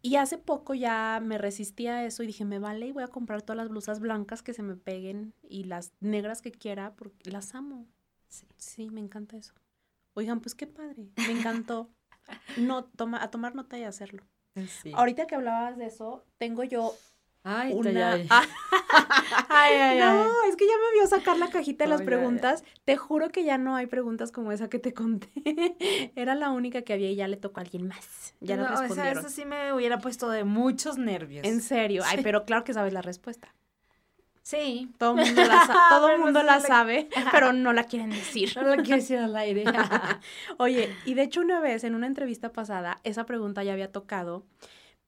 Y hace poco ya me resistí a eso y dije, me vale y voy a comprar todas las blusas blancas que se me peguen y las negras que quiera porque las amo. Sí, me encanta eso. Oigan, pues qué padre, me encantó. [laughs] No, toma, a tomar nota y hacerlo. Ahorita que hablabas de eso, tengo yo Ay, una... [laughs] ay. ay, no, es que ya me vio sacar la cajita de las preguntas. Te juro que ya no hay preguntas como esa que te conté. [laughs] Era la única que había y ya le tocó a alguien más. Ya no, respondieron. O sea, eso sí me hubiera puesto de muchos nervios. En serio. Ay, pero claro que sabes la respuesta. Sí. Todo el mundo la, todo mundo la [laughs] sabe, [laughs] pero no la quieren decir. No la quieren decir al aire. [laughs] Oye, y de hecho una vez en una entrevista pasada, esa pregunta ya había tocado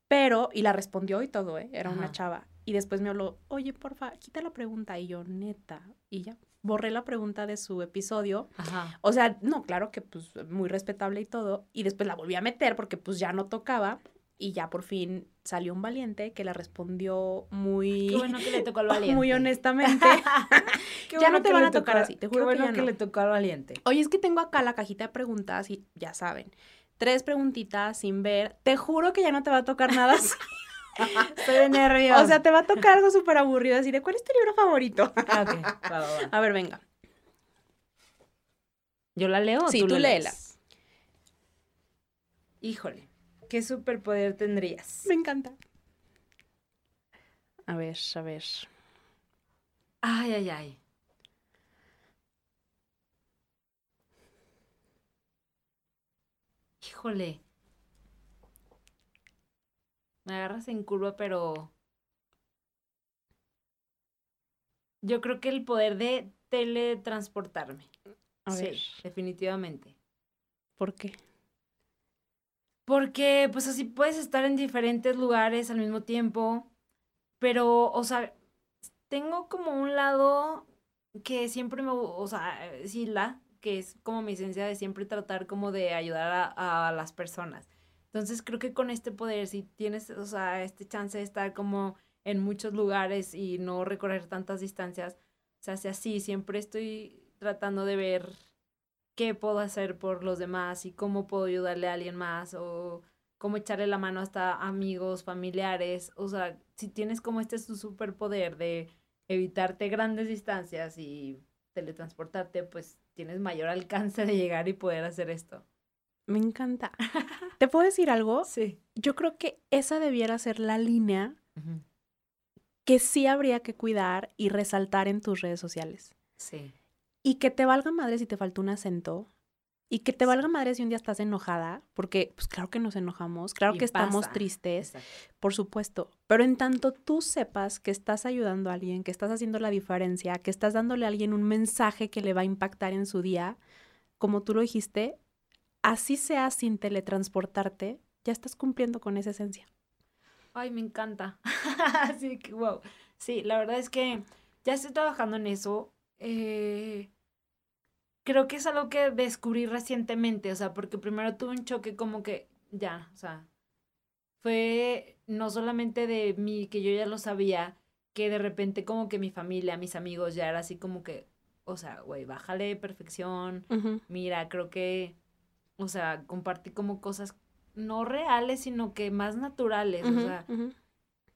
pero, y la respondió y todo, ¿eh? Era una chava. Y después me habló, oye, porfa, quita la pregunta. Y yo, neta. Y ya, borré la pregunta de su episodio. Ajá. O sea, no, claro que pues muy respetable y todo. Y después la volví a meter porque pues ya no tocaba. Y ya por fin salió un valiente que la respondió muy... Qué bueno que le tocó al [laughs] valiente. Muy honestamente. [laughs] ya no te van a tocar así, te juro Qué bueno que, que le tocó al valiente. Oye, es que tengo acá la cajita de preguntas y ya saben tres preguntitas sin ver. Te juro que ya no te va a tocar nada así. [laughs] Estoy de nervios. O sea, te va a tocar algo súper aburrido. Así de, ¿cuál es tu libro favorito? Ah, a ver, venga. ¿Yo la leo? Sí, tú, léela. Híjole, ¿qué superpoder tendrías? Me encanta. A ver, a ver. Ay, ay, ay. Híjole. Me agarras en curva, pero... Yo creo que el poder de teletransportarme. sí, definitivamente. ¿Por qué? Porque pues así puedes estar en diferentes lugares al mismo tiempo, pero, o sea, tengo como un lado que siempre me, o sea, sí, la, que es como mi esencia de siempre tratar como de ayudar a, las personas. Entonces creo que con este poder, si tienes, o sea, este chance de estar como en muchos lugares y no recorrer tantas distancias, se hace así. Siempre estoy tratando de ver qué puedo hacer por los demás y cómo puedo ayudarle a alguien más o cómo echarle la mano hasta amigos, familiares, o sea, si tienes como este su superpoder de evitarte grandes distancias y teletransportarte, pues tienes mayor alcance de llegar y poder hacer esto. Me encanta. [laughs] ¿Te puedo decir algo? Sí. Yo creo que esa debiera ser la línea que sí habría que cuidar y resaltar en tus redes sociales. Sí. Y que te valga madre si te falta un acento. Y que te valga madre si un día estás enojada, porque pues claro que nos enojamos, claro que estamos tristes, por supuesto. Pero en tanto tú sepas que estás ayudando a alguien, que estás haciendo la diferencia, que estás dándole a alguien un mensaje que le va a impactar en su día, como tú lo dijiste, así sea sin teletransportarte, ya estás cumpliendo con esa esencia. Ay, me encanta. [laughs] Así que, wow. Sí, la verdad es que ya estoy trabajando en eso. Eh, creo que es algo que descubrí recientemente, o sea, porque primero tuve un choque como que, ya, o sea, fue no solamente de mí, que yo ya lo sabía, que de repente como que mi familia, mis amigos ya era así como que, o sea, güey, bájale perfección, mira, creo que, o sea, compartí como cosas no reales, sino que más naturales, o sea,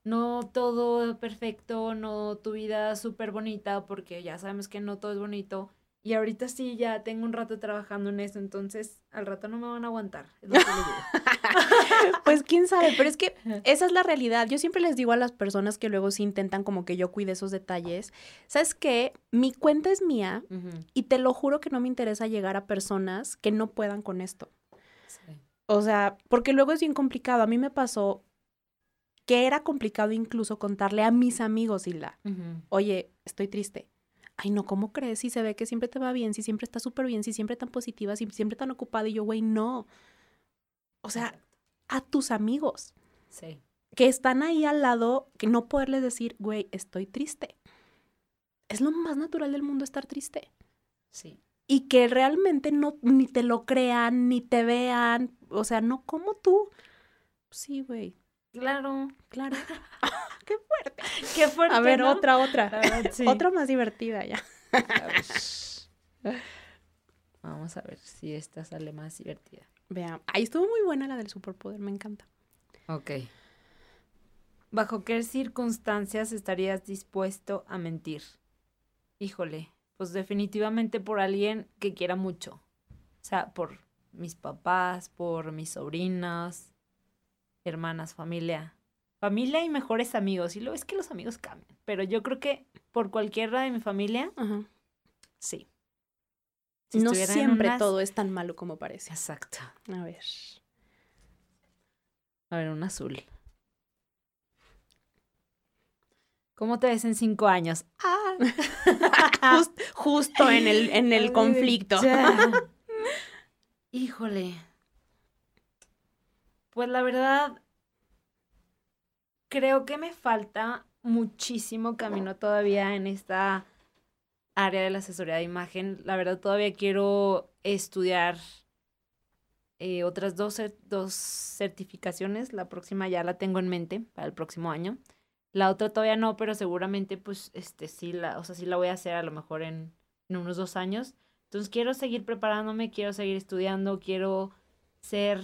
no todo perfecto, no tu vida súper bonita, porque ya sabemos que no todo es bonito. Y ahorita sí, ya tengo un rato trabajando en eso, entonces al rato no me van a aguantar. [laughs] pues quién sabe, pero es que esa es la realidad. Yo siempre les digo a las personas que luego sí intentan como que yo cuide esos detalles, ¿sabes qué? Mi cuenta es mía y te lo juro que no me interesa llegar a personas que no puedan con esto. Sí. O sea, porque luego es bien complicado. A mí me pasó que era complicado incluso contarle a mis amigos, Hilda, oye, estoy triste. Ay, no, ¿cómo crees? Si se ve que siempre te va bien, si siempre estás súper bien, si siempre tan positiva, si siempre tan ocupada. Y yo, güey, no. O sea, a tus amigos. Sí. Que están ahí al lado, que no poderles decir, güey, estoy triste. Es lo más natural del mundo estar triste. Sí y que realmente no ni te lo crean, ni te vean, o sea, no como tú. Sí, güey. Claro, claro. [laughs] Qué fuerte. Qué fuerte. A ver, otra, otra. Otra más divertida ya. [laughs] Vamos a ver si esta sale más divertida. Vean. Ahí estuvo muy buena la del superpoder, me encanta. Ok. ¿Bajo qué circunstancias estarías dispuesto a mentir? Híjole, pues definitivamente por alguien que quiera mucho. O sea, por mis papás, por mis sobrinas, hermanas, familia. Familia y mejores amigos. Y luego es que los amigos cambian. Pero yo creo que por cualquiera de mi familia, sí. no siempre todo es tan malo como parece. Exacto. A ver. A ver, un azul. ¿Cómo te ves en cinco años? Ah. [laughs] justo en el, en el [laughs] conflicto. [laughs] Híjole. Pues la verdad, creo que me falta muchísimo camino todavía en esta área de la asesoría de imagen. La verdad, todavía quiero estudiar eh, otras dos, dos certificaciones. La próxima ya la tengo en mente para el próximo año. La otra todavía no, pero seguramente pues este sí la, o sea, sí la voy a hacer a lo mejor en, unos dos años. Entonces quiero seguir preparándome, quiero seguir estudiando, quiero ser,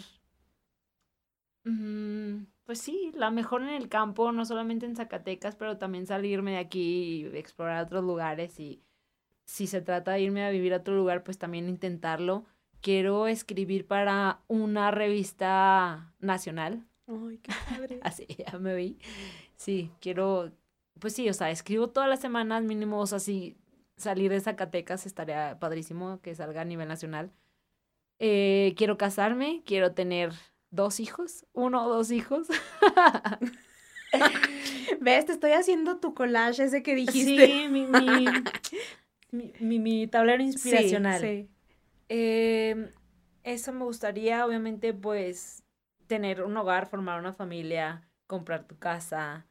pues sí, la mejor en el campo, no solamente en Zacatecas, pero también salirme de aquí y explorar otros lugares y si se trata de irme a vivir a otro lugar, pues también intentarlo. Quiero escribir para una revista nacional. Ay, qué padre. [laughs] Así, ya me vi. Sí, quiero, pues sí, o sea, escribo todas las semanas mínimo, o sea, si salir de Zacatecas estaría padrísimo que salga a nivel nacional. Eh, quiero casarme, quiero tener dos hijos, uno o dos hijos. [laughs] ¿Ves? Te estoy haciendo tu collage ese que dijiste. Sí, mi, mi, mi, tablero inspiracional. Sí, em, eso me gustaría, obviamente, pues, tener un hogar, formar una familia, comprar tu casa,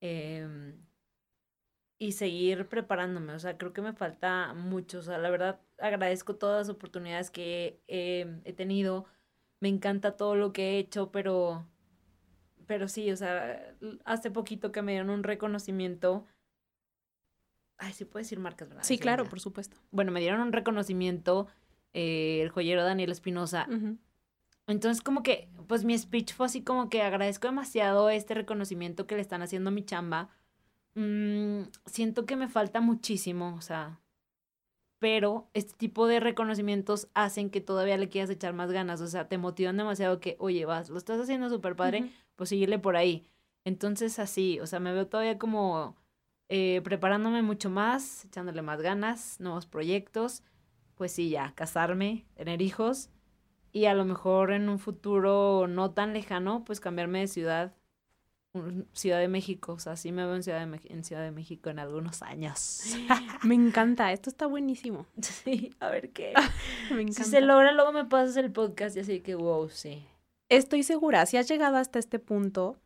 Em, y seguir preparándome. O sea, creo que me falta mucho. O sea, la verdad agradezco todas las oportunidades que he tenido. Me encanta todo lo que he hecho, pero, pero sí, o sea, hace poquito que me dieron un reconocimiento. Ay, sí puedo decir marcas, ¿verdad? Sí, claro, por supuesto. Bueno, me dieron un reconocimiento eh, el joyero Daniel Espinosa. Entonces como que, pues mi speech fue así como que agradezco demasiado este reconocimiento que le están haciendo a mi chamba. Mm, siento que me falta muchísimo, o sea, pero este tipo de reconocimientos hacen que todavía le quieras echar más ganas, o sea, te motivan demasiado que, oye, vas, lo estás haciendo súper padre, pues seguirle por ahí. Entonces así, o sea, me veo todavía como eh, preparándome mucho más, echándole más ganas, nuevos proyectos, pues sí, ya, casarme, tener hijos y a lo mejor en un futuro no tan lejano, pues cambiarme de ciudad, Ciudad de México, o sea, sí me veo en Ciudad de, en Ciudad de México en algunos años. [gasps] me encanta, esto está buenísimo. [laughs] Sí, a ver qué. [laughs] me encanta. Si se logra, luego me pasas el podcast y así que, wow, sí. Estoy segura, si has llegado hasta este punto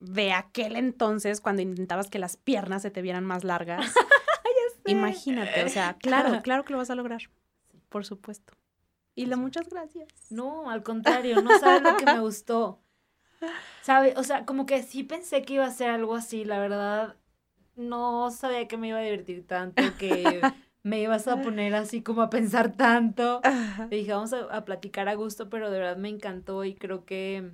de aquel entonces cuando intentabas que las piernas se te vieran más largas, [laughs] imagínate, o sea, claro, claro que lo vas a lograr, por supuesto. Y la muchas gracias. No, al contrario, no sabes lo que me gustó. ¿Sabe? O sea, como que sí pensé que iba a ser algo así, la verdad. No sabía que me iba a divertir tanto, que [laughs] me ibas a poner así como a pensar tanto. Le dije, vamos a, a platicar a gusto, pero de verdad me encantó y creo que,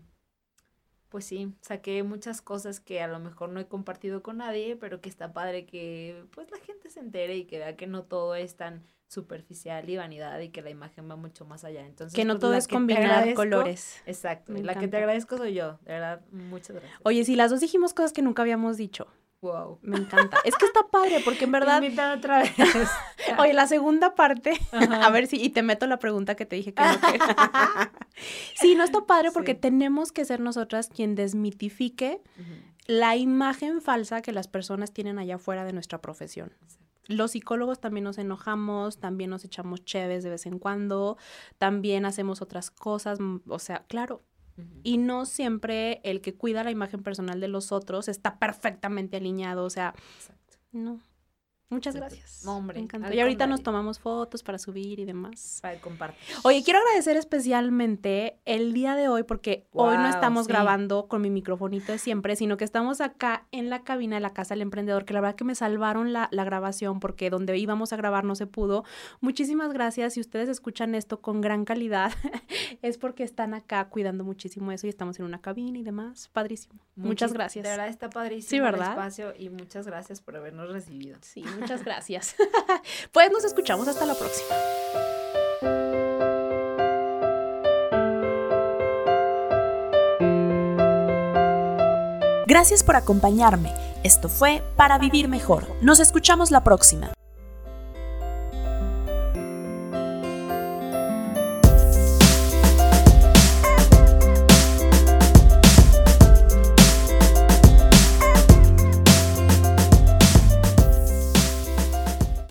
pues sí, saqué muchas cosas que a lo mejor no he compartido con nadie, pero que está padre que pues la gente se entere y que vea que no todo es tan superficial y vanidad y que la imagen va mucho más allá. Entonces, que no pues, todo es combinar colores. Exacto. la que te agradezco soy yo, de verdad, muchas gracias. Oye, si las dos dijimos cosas que nunca habíamos dicho. Wow. Me encanta. Es que está padre, porque en [laughs] verdad. Invitan otra vez. [laughs] Oye, la segunda parte, a ver si, y te meto la pregunta que te dije que no [laughs] Sí, no está padre porque tenemos que ser nosotras quien desmitifique la imagen falsa que las personas tienen allá afuera de nuestra profesión. Los psicólogos también nos enojamos, también nos echamos chéves de vez en cuando, también hacemos otras cosas, mm, o sea, claro. Y no siempre el que cuida la imagen personal de los otros está perfectamente alineado, o sea, no. Muchas gracias. hombre, me encanta. Y ahorita nos tomamos fotos para subir y demás. Para compartir. Oye, quiero agradecer especialmente el día de hoy, porque hoy no estamos grabando con mi microfonito de siempre, sino que estamos acá en la cabina de la Casa del Emprendedor, que la verdad que me salvaron la, la grabación porque donde íbamos a grabar no se pudo. Muchísimas gracias. Si ustedes escuchan esto con gran calidad, [laughs] es porque están acá cuidando muchísimo eso y estamos en una cabina y demás. Padrísimo. muchas gracias. De verdad está padrísimo sí, ¿verdad? el espacio y muchas gracias por habernos recibido. Sí, Muchas gracias. [laughs] pues nos escuchamos hasta la próxima. Gracias por acompañarme. Esto fue Para Vivir Mejor. Nos escuchamos la próxima.